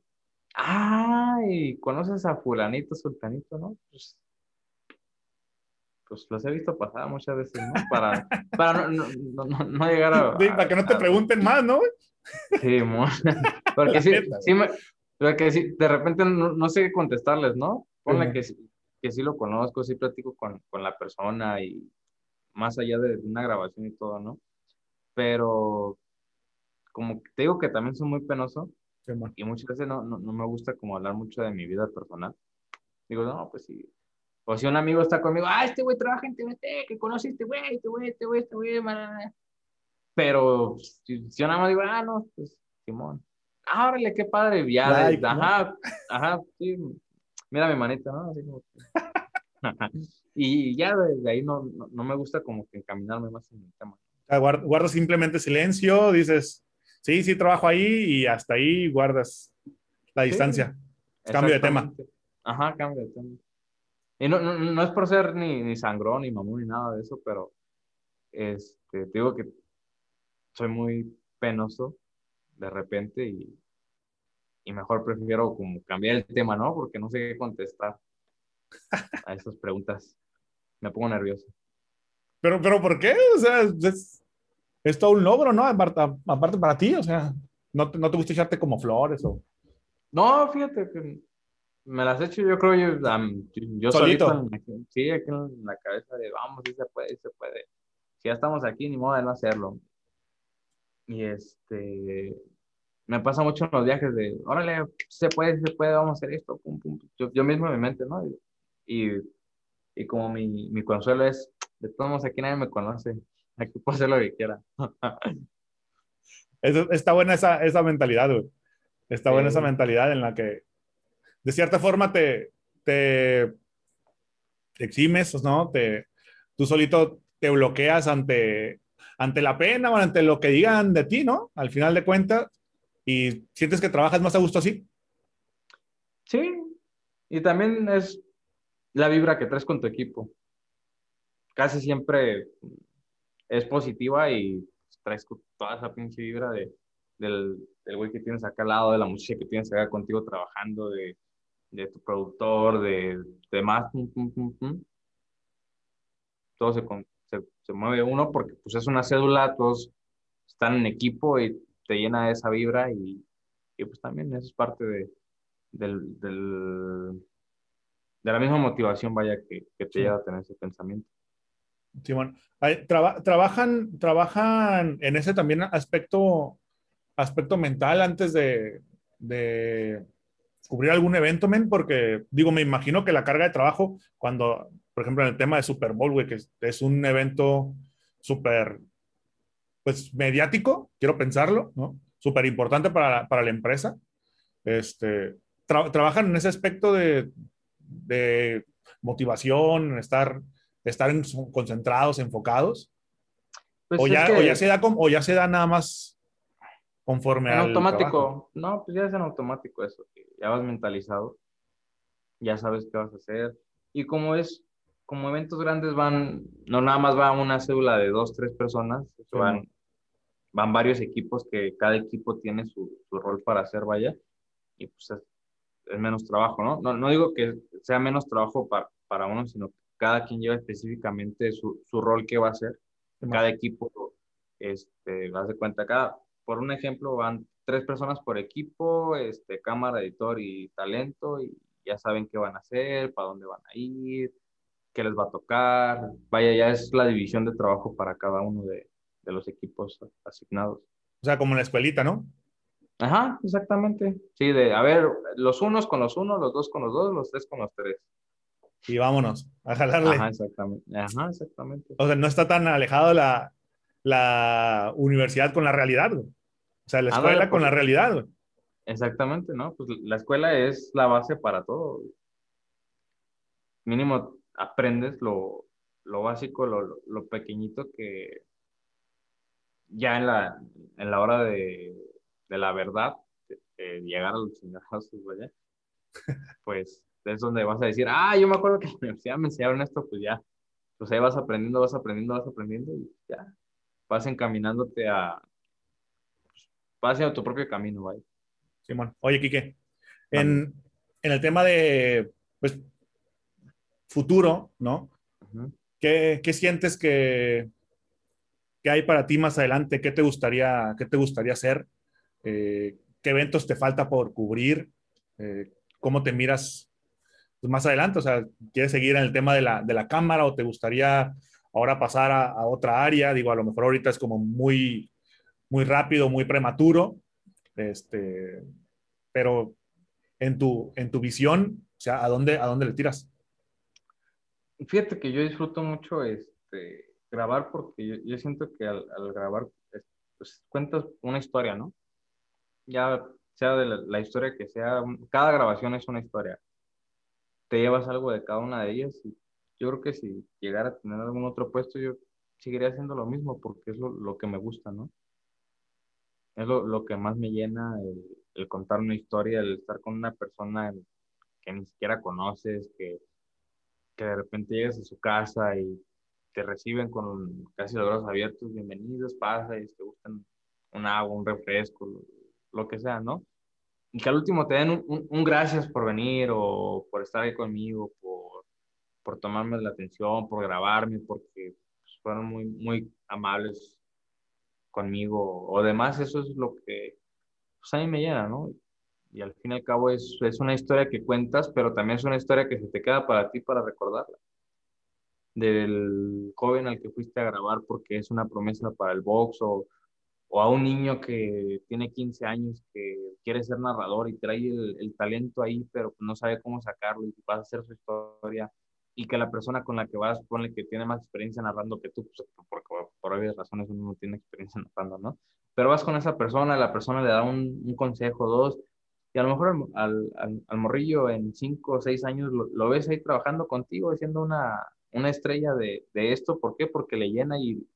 Ay, ¿conoces a fulanito, sultanito, no? Pues, pues los he visto pasar muchas veces, ¿no? Para, para no, no, no, llegar a, Para que no te pregunten más, ¿no? Sí, porque sí, sí me, porque sí, de repente no, sé qué contestarles, ¿no? Ponle que, que sí lo conozco, sí platico con, con la persona y más allá de una grabación y todo, ¿no? Pero como te digo que también soy muy penoso y muchas veces no, no, no, me gusta como hablar mucho de mi vida personal. Digo, no, pues sí. O si un amigo está conmigo, ah, este güey trabaja en TVT, que conoce este güey, este güey, este güey, este güey, pero si, yo nada más digo, ah, no, pues Simón. Ah, órale, qué padre, ya, ajá, ajá, sí, mira mi manita, ¿no? Así como y ya desde ahí no, no, me gusta como que encaminarme más en el tema. Guardas simplemente silencio, dices, sí, sí, trabajo ahí y hasta ahí guardas la distancia. cambio de tema. Ajá, cambio de tema. Y no, no, no, es por ser ni, ni sangrón, ni mamón, ni nada de eso, pero este, te digo que soy muy penoso de repente y, y mejor prefiero como cambiar el tema, ¿no? Porque no sé qué contestar a esas preguntas. Me pongo nervioso. Pero, pero ¿por qué? O sea, es, es todo un logro, ¿no? Aparte, aparte para ti, o sea, ¿no, ¿no te gusta echarte como flores o...? No, fíjate que me las he hecho yo creo yo, yo solito. sí, aquí en la cabeza de vamos, sí se puede, sí se puede. Si ya estamos aquí, ni modo de no hacerlo. Y este, me pasa mucho en los viajes de, órale, se puede, se puede, vamos a hacer esto, pum, pum. Yo, yo mismo en mi mente, ¿no? Y, y como mi, mi, consuelo es, de todos modos aquí nadie me conoce, aquí puedo hacer lo que quiera. está buena esa, esa mentalidad, güey. Está buena esa mentalidad en la que, de cierta forma, te, te, eximes, ¿no? Te, tú solito te bloqueas ante, ante la pena o ante lo que digan de ti, ¿no? Al final de cuentas, y sientes que trabajas más a gusto así. Sí, y también es la vibra que traes con tu equipo. Casi siempre es positiva y traes toda esa pinche vibra de, del, del güey que tienes acá al lado, de la música que tienes acá contigo trabajando, de, de tu productor, de, de más. Todo se, se, se, mueve uno porque pues es una cédula, todos están en equipo y te llena de esa vibra y, y pues también eso es parte de, del, del de la misma motivación, vaya, que, que te lleva a tener ese pensamiento. Sí, bueno. trabajan, trabajan en ese también aspecto, aspecto mental antes de, de cubrir algún evento, men, porque digo, me imagino que la carga de trabajo, cuando, por ejemplo, en el tema de Super Bowl, güey, que es, un evento súper, pues, mediático, quiero pensarlo, ¿no? Súper importante para, para, la empresa. Este, trabajan en ese aspecto de, de motivación, estar, estar concentrados, enfocados? Pues o, ya, o, ya se da o ya se da nada más conforme en automático. No, pues ya es en automático eso, ya vas mentalizado, ya sabes qué vas a hacer. Y como es, como eventos grandes van, no nada más va una cédula de dos, tres personas, van, van varios equipos que cada equipo tiene su, su rol para hacer, vaya. Y pues es menos trabajo, ¿no? No, no digo que sea menos trabajo para, para uno, sino que cada quien lleva específicamente su, su rol que va a hacer. Cada equipo, este, de cuenta, cada, por un ejemplo, van tres personas por equipo, este, cámara, editor y talento, y ya saben qué van a hacer, para dónde van a ir, qué les va a tocar. Vaya, ya es la división de trabajo para cada uno de, de los equipos asignados. O sea, como en la escuelita, ¿no? Ajá, exactamente. Sí, de, a ver, los unos con los unos, los dos con los dos, los tres con los tres. Y vámonos, a jalarle. Ajá, exactamente. Ajá, exactamente. O sea, no está tan alejado la, la universidad con la realidad, güey. O sea, la escuela con la pues, realidad, güey. Exactamente, ¿no? Pues la escuela es la base para todo. Mínimo aprendes lo, básico, lo, pequeñito que ya en la, en la hora de, la verdad, llegar a los chingazos, vaya, pues es donde vas a decir, ah, yo me acuerdo que en la universidad me enseñaron esto, pues ya, pues ahí vas aprendiendo, vas aprendiendo, vas aprendiendo y ya, vas encaminándote a, pues, vas haciendo tu propio camino, vaya. Simón. Oye, Quique, en, en, el tema de, pues, futuro, ¿no? ¿Qué, ¿Qué, sientes que, que, hay para ti más adelante? ¿Qué te gustaría, qué te gustaría hacer? Eh, ¿Qué eventos te falta por cubrir? Eh, ¿Cómo te miras más adelante? O sea, ¿quieres seguir en el tema de la, de la cámara o te gustaría ahora pasar a, a, otra área? Digo, a lo mejor ahorita es como muy, muy rápido, muy prematuro, este, pero en tu, en tu visión, o sea, ¿a dónde, ¿a dónde le tiras? Fíjate que yo disfruto mucho este, grabar porque yo, siento que al, grabar pues, cuentas una historia, ¿no? Ya sea de la, historia que sea, cada grabación es una historia. Te llevas algo de cada una de ellas y yo creo que si llegara a tener algún otro puesto, yo seguiría haciendo lo mismo porque es lo, lo que me gusta, ¿no? Es lo, lo que más me llena, el, el, contar una historia, el estar con una persona que ni siquiera conoces, que, que de repente llegas a su casa y te reciben con casi los brazos abiertos, bienvenidos, pasa y te gustan un agua, un refresco, lo, que sea, ¿no? Y que al último te den un, un, gracias por venir o por estar ahí conmigo, por, por tomarme la atención, por grabarme, porque pues, fueron muy, muy amables conmigo o demás, eso es lo que pues a mí me llena, ¿no? Y al fin y al cabo es, es una historia que cuentas, pero también es una historia que se te queda para ti para recordarla. Del joven al que fuiste a grabar porque es una promesa para el box o, o a un niño que tiene 15 años que quiere ser narrador y trae el, el talento ahí, pero no sabe cómo sacarlo y vas a hacer su historia y que la persona con la que vas, ponle que tiene más experiencia narrando que tú, pues, porque por obvias razones uno no tiene experiencia narrando, ¿no? Pero vas con esa persona, la persona le da un, un consejo, dos, y a lo mejor al, al, al morrillo en cinco o seis años lo, lo, ves ahí trabajando contigo, siendo una, una estrella de, de, esto. ¿Por qué? Porque le llena y,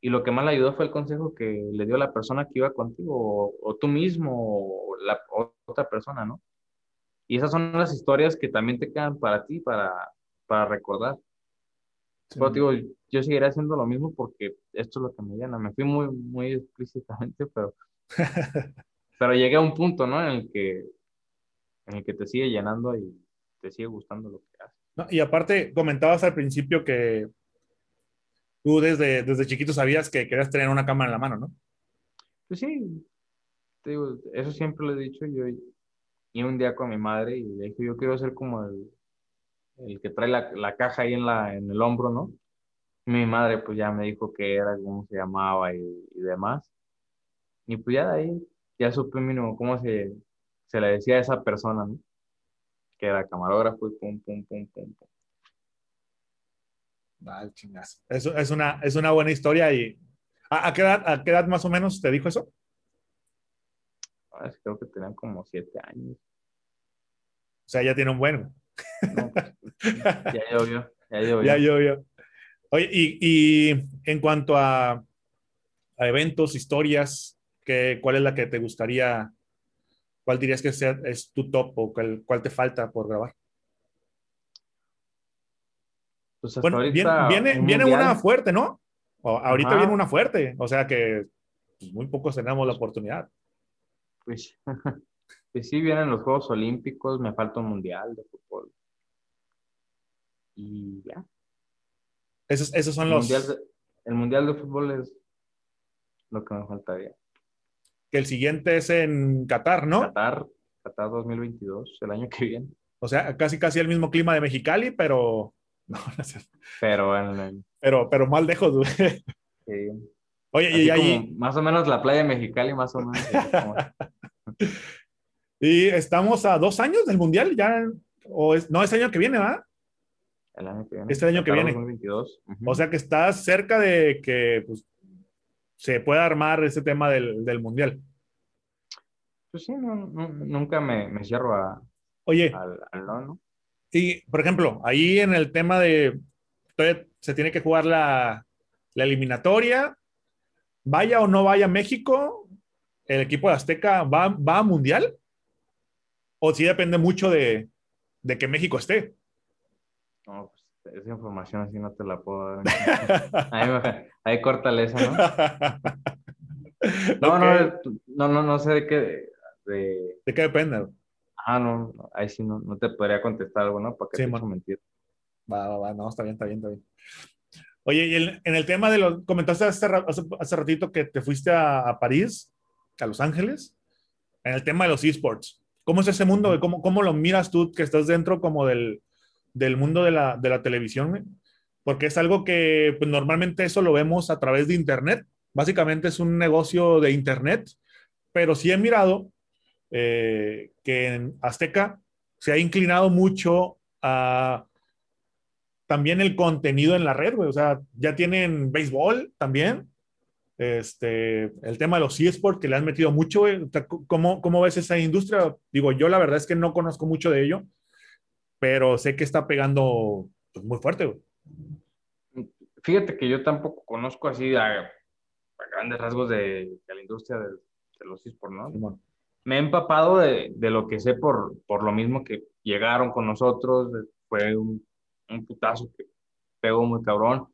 y lo que más le ayudó fue el consejo que le dio la persona que iba contigo, o, o tú mismo, o la otra persona, ¿no? Y esas son las historias que también te quedan para ti, para, para recordar. digo, yo seguiré haciendo lo mismo porque esto es lo que me llena. Me fui muy, muy explícitamente, pero, pero llegué a un punto, ¿no? En el que, en el que te sigue llenando y te sigue gustando lo que y aparte, comentabas al principio que tú desde, desde chiquito sabías que querías tener una cámara en la mano, ¿no? Pues sí, te digo, eso siempre lo he dicho. Yo y un día con mi madre y le dije, yo quiero ser como el, el que trae la, la, caja ahí en, la, en el hombro, ¿no? Mi madre pues ya me dijo que era, cómo se llamaba y, y demás. Y pues ya de ahí, ya supe mínimo cómo se, se le decía a esa persona, ¿no? Que era camarógrafo y pum, pum, pum, pum, pum. Vale, chingazo. Eso es una, es una buena historia y... ¿A, a, qué edad, ¿A qué edad más o menos te dijo eso? Ah, creo que tenían como siete años. O sea, ya tiene un buen ya llovió, ya llovió. Ya llovió. Oye, y, y, en cuanto a, a eventos, historias, ¿qué, ¿cuál es la que te gustaría, cuál dirías que sea, es tu top o cuál, cuál te falta por grabar? Pues bueno, viene, viene, una fuerte, ¿no? O, ahorita Ajá. viene una fuerte, o sea que pues, muy pocos tenemos la oportunidad. Pues, pues sí, vienen los Juegos Olímpicos, me falta un mundial de fútbol y ya. Esos, esos son el los... Mundial de, el Mundial de Fútbol es lo que me faltaría. Que el siguiente es en Qatar, ¿no? Qatar, Qatar 2022, el año que viene. O sea, casi casi el mismo clima de Mexicali, pero... No, no sé. Pero, en el... pero, pero más lejos, güey. Sí. Oye, Así y ahí... Más o menos la playa de Mexicali, más o menos. y estamos a dos años del Mundial, ya... O es, no, es el año que viene, ¿verdad? El año que viene. Este año que viene. 2022. Uh -huh. O sea que estás cerca de que pues, se puede armar ese tema del, del mundial. Pues sí, no, no, nunca me, me, cierro a, Oye, al, al no, ¿no? y por ejemplo, ahí en el tema de, todavía se tiene que jugar la, la eliminatoria, vaya o no vaya México, el equipo de Azteca va, va a mundial, o sí depende mucho de, de que México esté. No, pues esa información así no te la puedo dar. ahí, ahí córtale esa, ¿no? No, no, no, no, no sé de qué. De... ¿De qué depende? Ah, no, ahí sí no, no te podría contestar algo, ¿no? Para que Sí, te mentir. Va, va, va, no, está bien, está bien, está bien. Oye, y en el tema de los, comentaste hace, hace, hace ratito que te fuiste a, a París, a Los Ángeles, en el tema de los esports. ¿Cómo es ese mundo? ¿Cómo, cómo lo miras tú que estás dentro como del, del mundo de la, de la televisión? Porque es algo que pues, normalmente eso lo vemos a través de Internet. Básicamente es un negocio de Internet, pero sí he mirado eh, que en Azteca se ha inclinado mucho a también el contenido en la red, güey. O sea, ya tienen béisbol también. Este, el tema de los eSports que le han metido mucho, güey. ¿cómo, ¿Cómo ves esa industria? Digo, yo la verdad es que no conozco mucho de ello, pero sé que está pegando pues, muy fuerte, güey. Fíjate que yo tampoco conozco así a, a grandes rasgos de, de la industria de, de los esports, ¿no? Simón. Me he empapado de, de lo que sé por, por lo mismo que llegaron con nosotros, fue un, un putazo que pegó muy cabrón,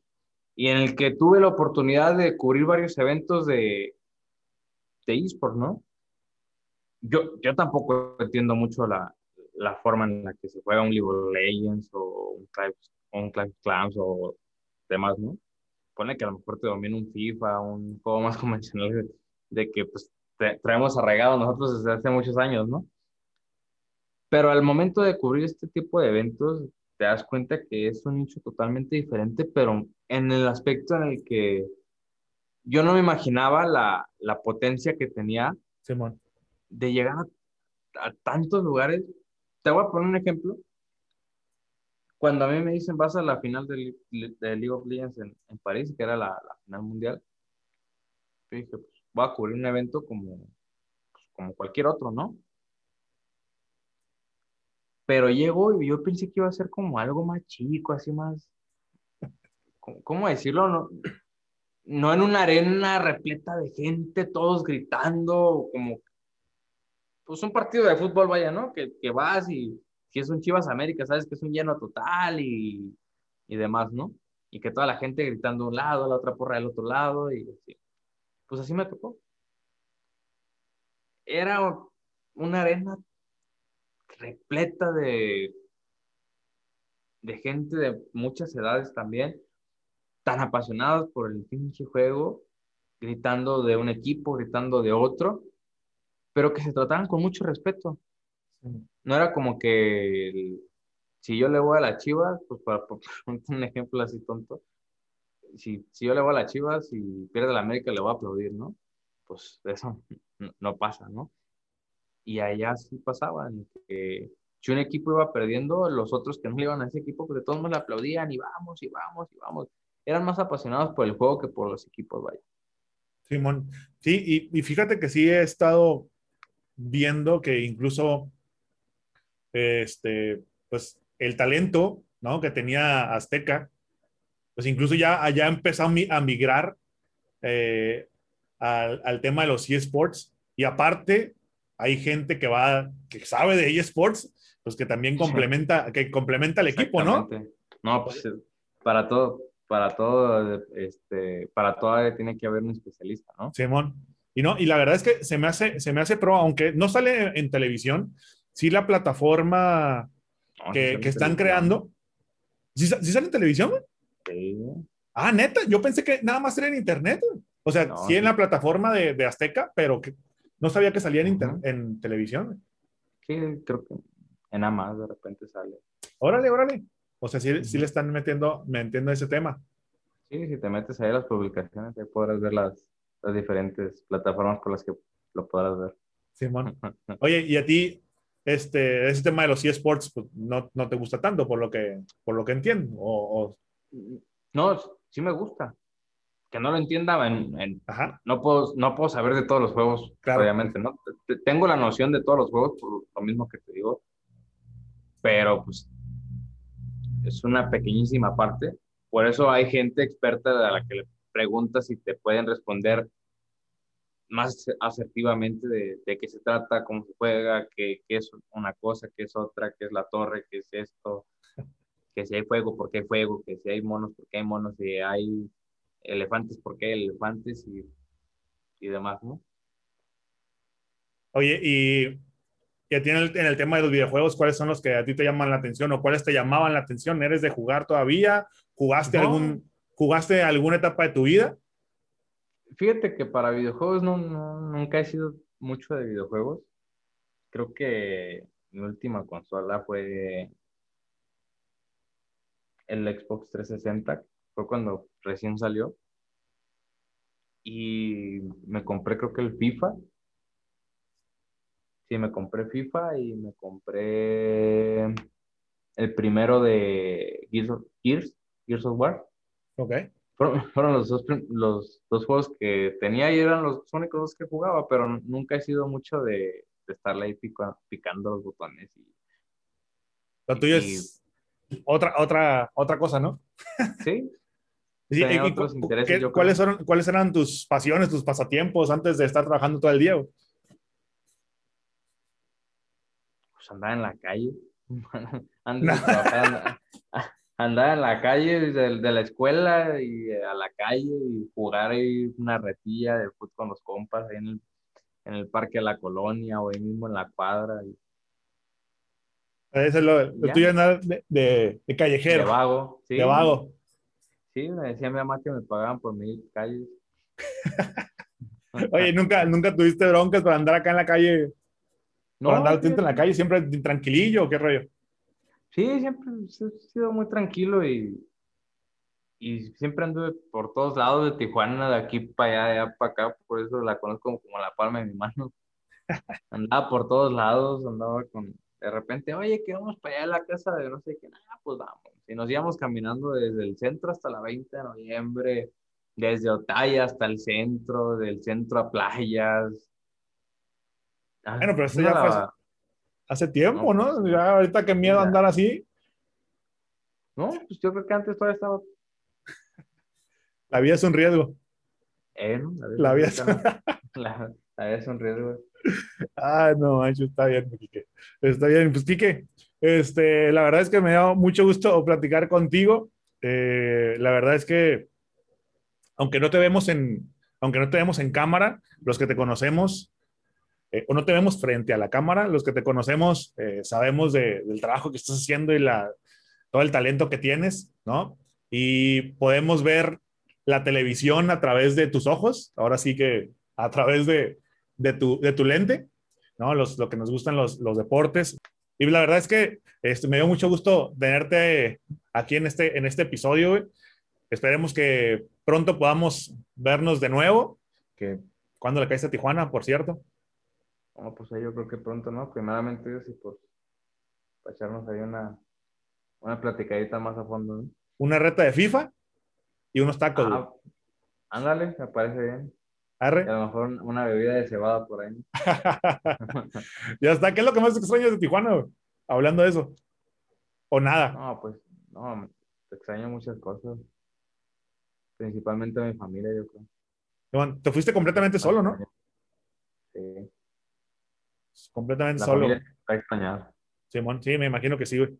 y en el que tuve la oportunidad de cubrir varios eventos de, de eSports, ¿no? Yo, yo tampoco entiendo mucho la, la forma en la que se juega un League of Legends o un Clash, un Clash Clans o demás, ¿no? Pone que a lo mejor te domina un FIFA, un juego más convencional de, de que pues te- traemos arraigado nosotros desde hace muchos años, ¿no? Pero al momento de cubrir este tipo de eventos, te das cuenta que es un nicho totalmente diferente, pero en el aspecto en el que yo no me imaginaba la, la potencia que tenía Simón. de llegar a, a tantos lugares. Te voy a poner un ejemplo. Cuando a mí me dicen vas a la final de, League of Legends en, París, que era la, final mundial, yo dije, pues voy a cubrir un evento como, pues, como cualquier otro, ¿no? Pero llego y yo pensé que iba a ser como algo más chico, así más, ¿cómo, cómo decirlo? No, no en una arena repleta de gente, todos gritando, como pues un partido de fútbol, vaya, ¿no? Que, que vas y si es un Chivas América, sabes que es un lleno total y, y demás, ¿no? Y que toda la gente gritando de un lado, la otra porra del otro lado, y así. Pues así me tocó. Era una arena repleta de, de gente de muchas edades también, tan apasionados por el pinche juego, gritando de un equipo, gritando de otro, pero que se trataban con mucho respeto. No era como que el- si yo le voy a la Chivas, pues para, poner un ejemplo así tonto, si, si yo le voy a la Chivas y pierde la América, le voy a aplaudir, ¿no? Pues eso no, no pasa, ¿no? Y allá sí pasaba, que si un equipo iba perdiendo, los otros que no le iban a ese equipo, pues de todos modos le aplaudían y vamos, y vamos, y vamos. Eran más apasionados por el juego que por los equipos, vaya. Simón. Sí, y, y fíjate que sí he estado viendo que incluso este, pues el talento, ¿no? Que tenía Azteca, pues incluso ya allá empezó a mi- a migrar eh, al, al tema de los eSports. Y aparte, hay gente que va, que sabe de eSports, pues que también complementa, que complementa al equipo, ¿no? No, pues eh, para todo, para todo, este, para todo tiene que haber un especialista, ¿no? Simón. Y no, y la verdad es que se me hace, se me hace pro, aunque no sale en televisión, sí la plataforma No, que, sí que están creando. ¿Sí, sa- sí sale en televisión? televisión. Ah, neta, yo pensé que nada más era en internet. O sea, sí en sí. la plataforma de, de Azteca, pero que no sabía que salía en, inter- en televisión. Sí, creo que en nada más de repente sale. Órale, órale. O sea, sí, sí le están metiendo, me entiendo ese tema. Sí, si te metes ahí a las publicaciones, ahí podrás ver las, las diferentes plataformas por las que lo podrás ver. Simón. Oye, y a ti, este, ese tema de los eSports, pues no, no te gusta tanto, por lo que, por lo que entiendo. O, o- No, sí me gusta. que no lo entienda, en, No, puedo, no puedo saber de todos los juegos, obviamente, ¿no? Tengo la noción de todos los juegos, por lo mismo que te digo, pero pues es una pequeñísima parte. Por eso hay gente experta a la que le preguntas si te pueden responder más asertivamente de, de, qué se trata, cómo se juega, qué, qué, es una cosa, qué es otra, qué es la torre, qué es esto, que si hay fuego, por qué hay fuego, que si hay monos, por qué hay monos, si hay elefantes, por qué hay elefantes y, y demás, ¿no? Oye, y ya tiene en el tema de los videojuegos, ¿cuáles son los que a ti te llaman la atención o cuáles te llamaban la atención? ¿Eres de jugar todavía? ¿Jugaste, algún, ¿jugaste alguna etapa de tu vida? Fíjate que para videojuegos no, nunca he sido mucho de videojuegos. Creo que mi última consola fue el Xbox 360, fue cuando recién salió. Y me compré creo que el FIFA. Sí, me compré FIFA y me compré el primero de Gears Gears, of War. Ok. Fueron, los, dos, los dos juegos que tenía y eran los únicos dos que jugaba, pero nunca he sido mucho de, de estarle ahí picando los botones. Y, Lo tuyo es otra, otra, otra cosa, ¿no? Sí. ¿Cuáles, son, ¿Cuáles eran tus pasiones, tus pasatiempos antes de estar trabajando todo el día? Pues andar en la calle. antes andar, en la calle de, de, la escuela y a la calle y jugar ahí una retilla de fútbol con los compas ahí en el, en el parque de la colonia o ahí mismo en la cuadra. Y, eso es lo, tuyo de, de, de, callejero. De vago. Sí. De vago. Sí, me decía mi mamá que me pagaban por mi calle. Oye, ¿nunca, ¿nunca tuviste broncas para andar acá en la calle? No, para andar en la calle, siempre tranquilillo o qué rollo? Sí, siempre he sido muy tranquilo y, y siempre anduve por todos lados de Tijuana, de aquí para allá, de allá para acá, por eso la conozco como la palma de mi mano. andaba por todos lados, andaba con, de repente, oye, que vamos para allá a la casa de no sé qué, nada, pues vamos. Y nos íbamos caminando desde el centro hasta la 20 de noviembre, desde Otaya hasta el centro, del centro a playas. Ah, bueno, pero eso ya fue hace tiempo, ¿no? Ya ahorita qué miedo andar así. No, pues yo creo que antes todavía estaba. La vida es un riesgo. Eh, La vida, es... la, la vida es un riesgo. Ah, no, mancho, está bien, Quique. Está bien. Pues, Quique, este, la verdad es que me da mucho gusto platicar contigo. Eh, la verdad es que, aunque no te vemos en, aunque no te vemos en cámara, los que te conocemos, eh, o no te vemos frente a la cámara, los que te conocemos eh, sabemos del trabajo que estás haciendo y la, todo el talento que tienes, ¿no? Y podemos ver la televisión a través de tus ojos, ahora sí que a través de, de tu, de tu lente, ¿no? Los, lo que nos gustan los, los deportes. Y la verdad es que este, me dio mucho gusto tenerte aquí en este, en este episodio. Esperemos que pronto podamos vernos de nuevo. Que, ¿Cuándo le caes a Tijuana, por cierto? Bueno, pues yo creo que pronto, ¿no? Primeramente, y pues, para echarnos ahí una, una platicadita más a fondo. Una reta de FIFA y unos tacos. Ah, ándale, me parece bien. a lo mejor una bebida de cebada por ahí. ya está. ¿Qué es lo que más extrañas de Tijuana? Hablando de eso. ¿O nada? No, pues, no, extraño muchas cosas. Principalmente a mi familia, yo creo. Bueno, te fuiste completamente solo, ¿no? Sí. Completamente solo. Está extrañado. Simón, sí, me imagino que sí, güey.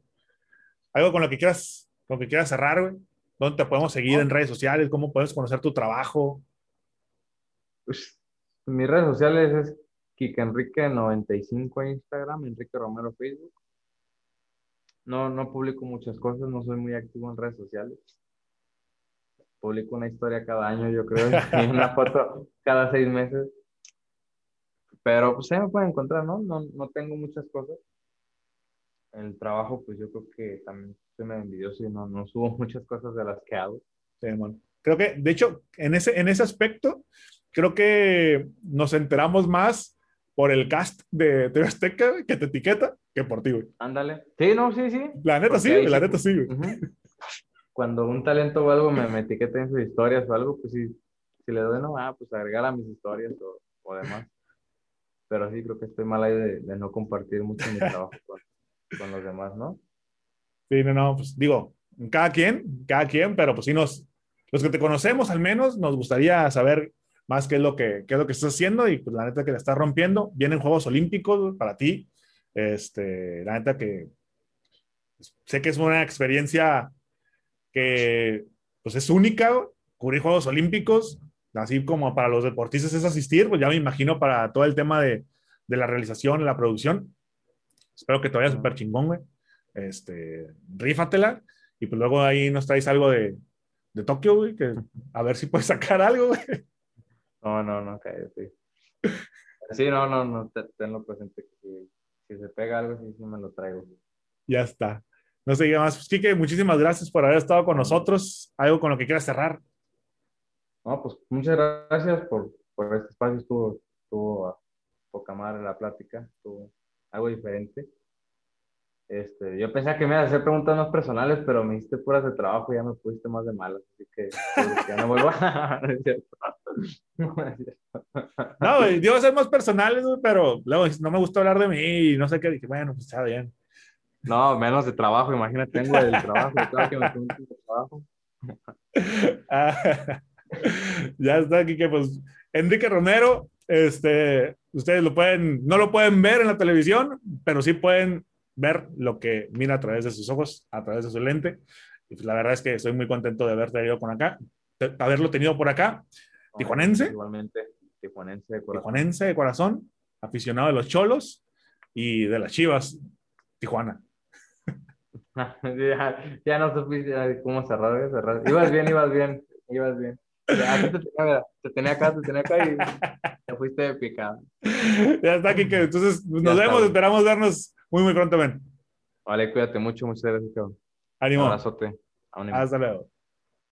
Algo con lo que quieras, con lo que quieras cerrar, güey. ¿Dónde te podemos seguir en redes sociales? ¿Cómo puedes conocer tu trabajo? Pues, mis redes sociales es Kike Enrique95 en Instagram, Enrique Romero Facebook. No, no publico muchas cosas, no soy muy activo en redes sociales. Publico una historia cada año, yo creo, y una foto cada seis meses. Pero pues ahí me pueden encontrar, ¿no? ¿no? No tengo muchas cosas. El trabajo, pues yo creo que también soy medio envidioso y no, no subo muchas cosas de las que hago. Sí, bueno. Creo que, de hecho, en ese, en ese aspecto, creo que nos enteramos más por el cast de TV Azteca que te etiqueta que por ti, güey. Ándale. Sí, no, sí, sí. La neta sí, la neta sí, güey. cuando un talento o algo me, me etiqueta en sus historias o algo, pues sí, si le doy, no, ah, pues agregar a mis historias o, o demás. Pero sí, creo que estoy mal ahí de, de no compartir mucho mi trabajo con, con, los demás, ¿no? Sí, no, no, pues digo, cada quien, cada quien, pero pues sí nos, los que te conocemos al menos, nos gustaría saber más qué es lo que, qué es lo que estás haciendo y pues la neta que la estás rompiendo. Vienen Juegos Olímpicos para ti. Este, la neta que pues, sé que es una experiencia que pues es única, cubrir Juegos Olímpicos, así como para los deportistas es asistir, pues ya me imagino para todo el tema de, de la realización, la producción. Espero que te vaya súper chingón, güey. Este, rífatela y pues luego ahí nos traes algo de, de Tokio, güey, que a ver si puedes sacar algo, güey. No, no, no, cállate. Sí, no, no, no, tenlo presente que si, si, se pega algo, sí, sí me lo traigo. Ya está. No sé qué más. Pues, Kike, muchísimas gracias por haber estado con nosotros. ¿Algo con lo que quieras cerrar? No, pues muchas gracias por, por este espacio. Estuvo, estuvo a poca madre la plática, estuvo algo diferente. Este, yo pensaba que me ibas a hacer preguntas más personales, pero me hiciste puras de trabajo y ya me pusiste más de malas, así que pues, ya no vuelvo a... no es cierto. No, güey, digo ser más personales, pero luego no me gusta hablar de mí y no sé qué, dije, bueno, pues está bien. No, menos de trabajo, imagínate, tengo el trabajo, claro que me de trabajo. Ah, ya está aquí que pues Enrique Romero, este, ustedes lo pueden, no lo pueden ver en la televisión, pero sí pueden ver lo que mira a través de sus ojos, a través de su lente. Y pues la verdad es que estoy muy contento de haberte tenido con acá, de haberlo tenido por acá. Tijuanense. Igualmente, tijuanense de corazón. Tijuanense de corazón, aficionado de los cholos y de las chivas, Tijuana. ya, ya, no supiste cómo cerrar, cerrar. Ibas bien, ibas bien, ibas bien. Ya, te, tenía, te tenía acá, te tenía acá y te fuiste de picada. Ya está, Kike. Entonces, nos ya vemos, está, esperamos vernos muy, muy pronto, ven. Vale, cuídate mucho, muchas gracias, cabrón. Ánimo. Un abrazote. Hasta luego.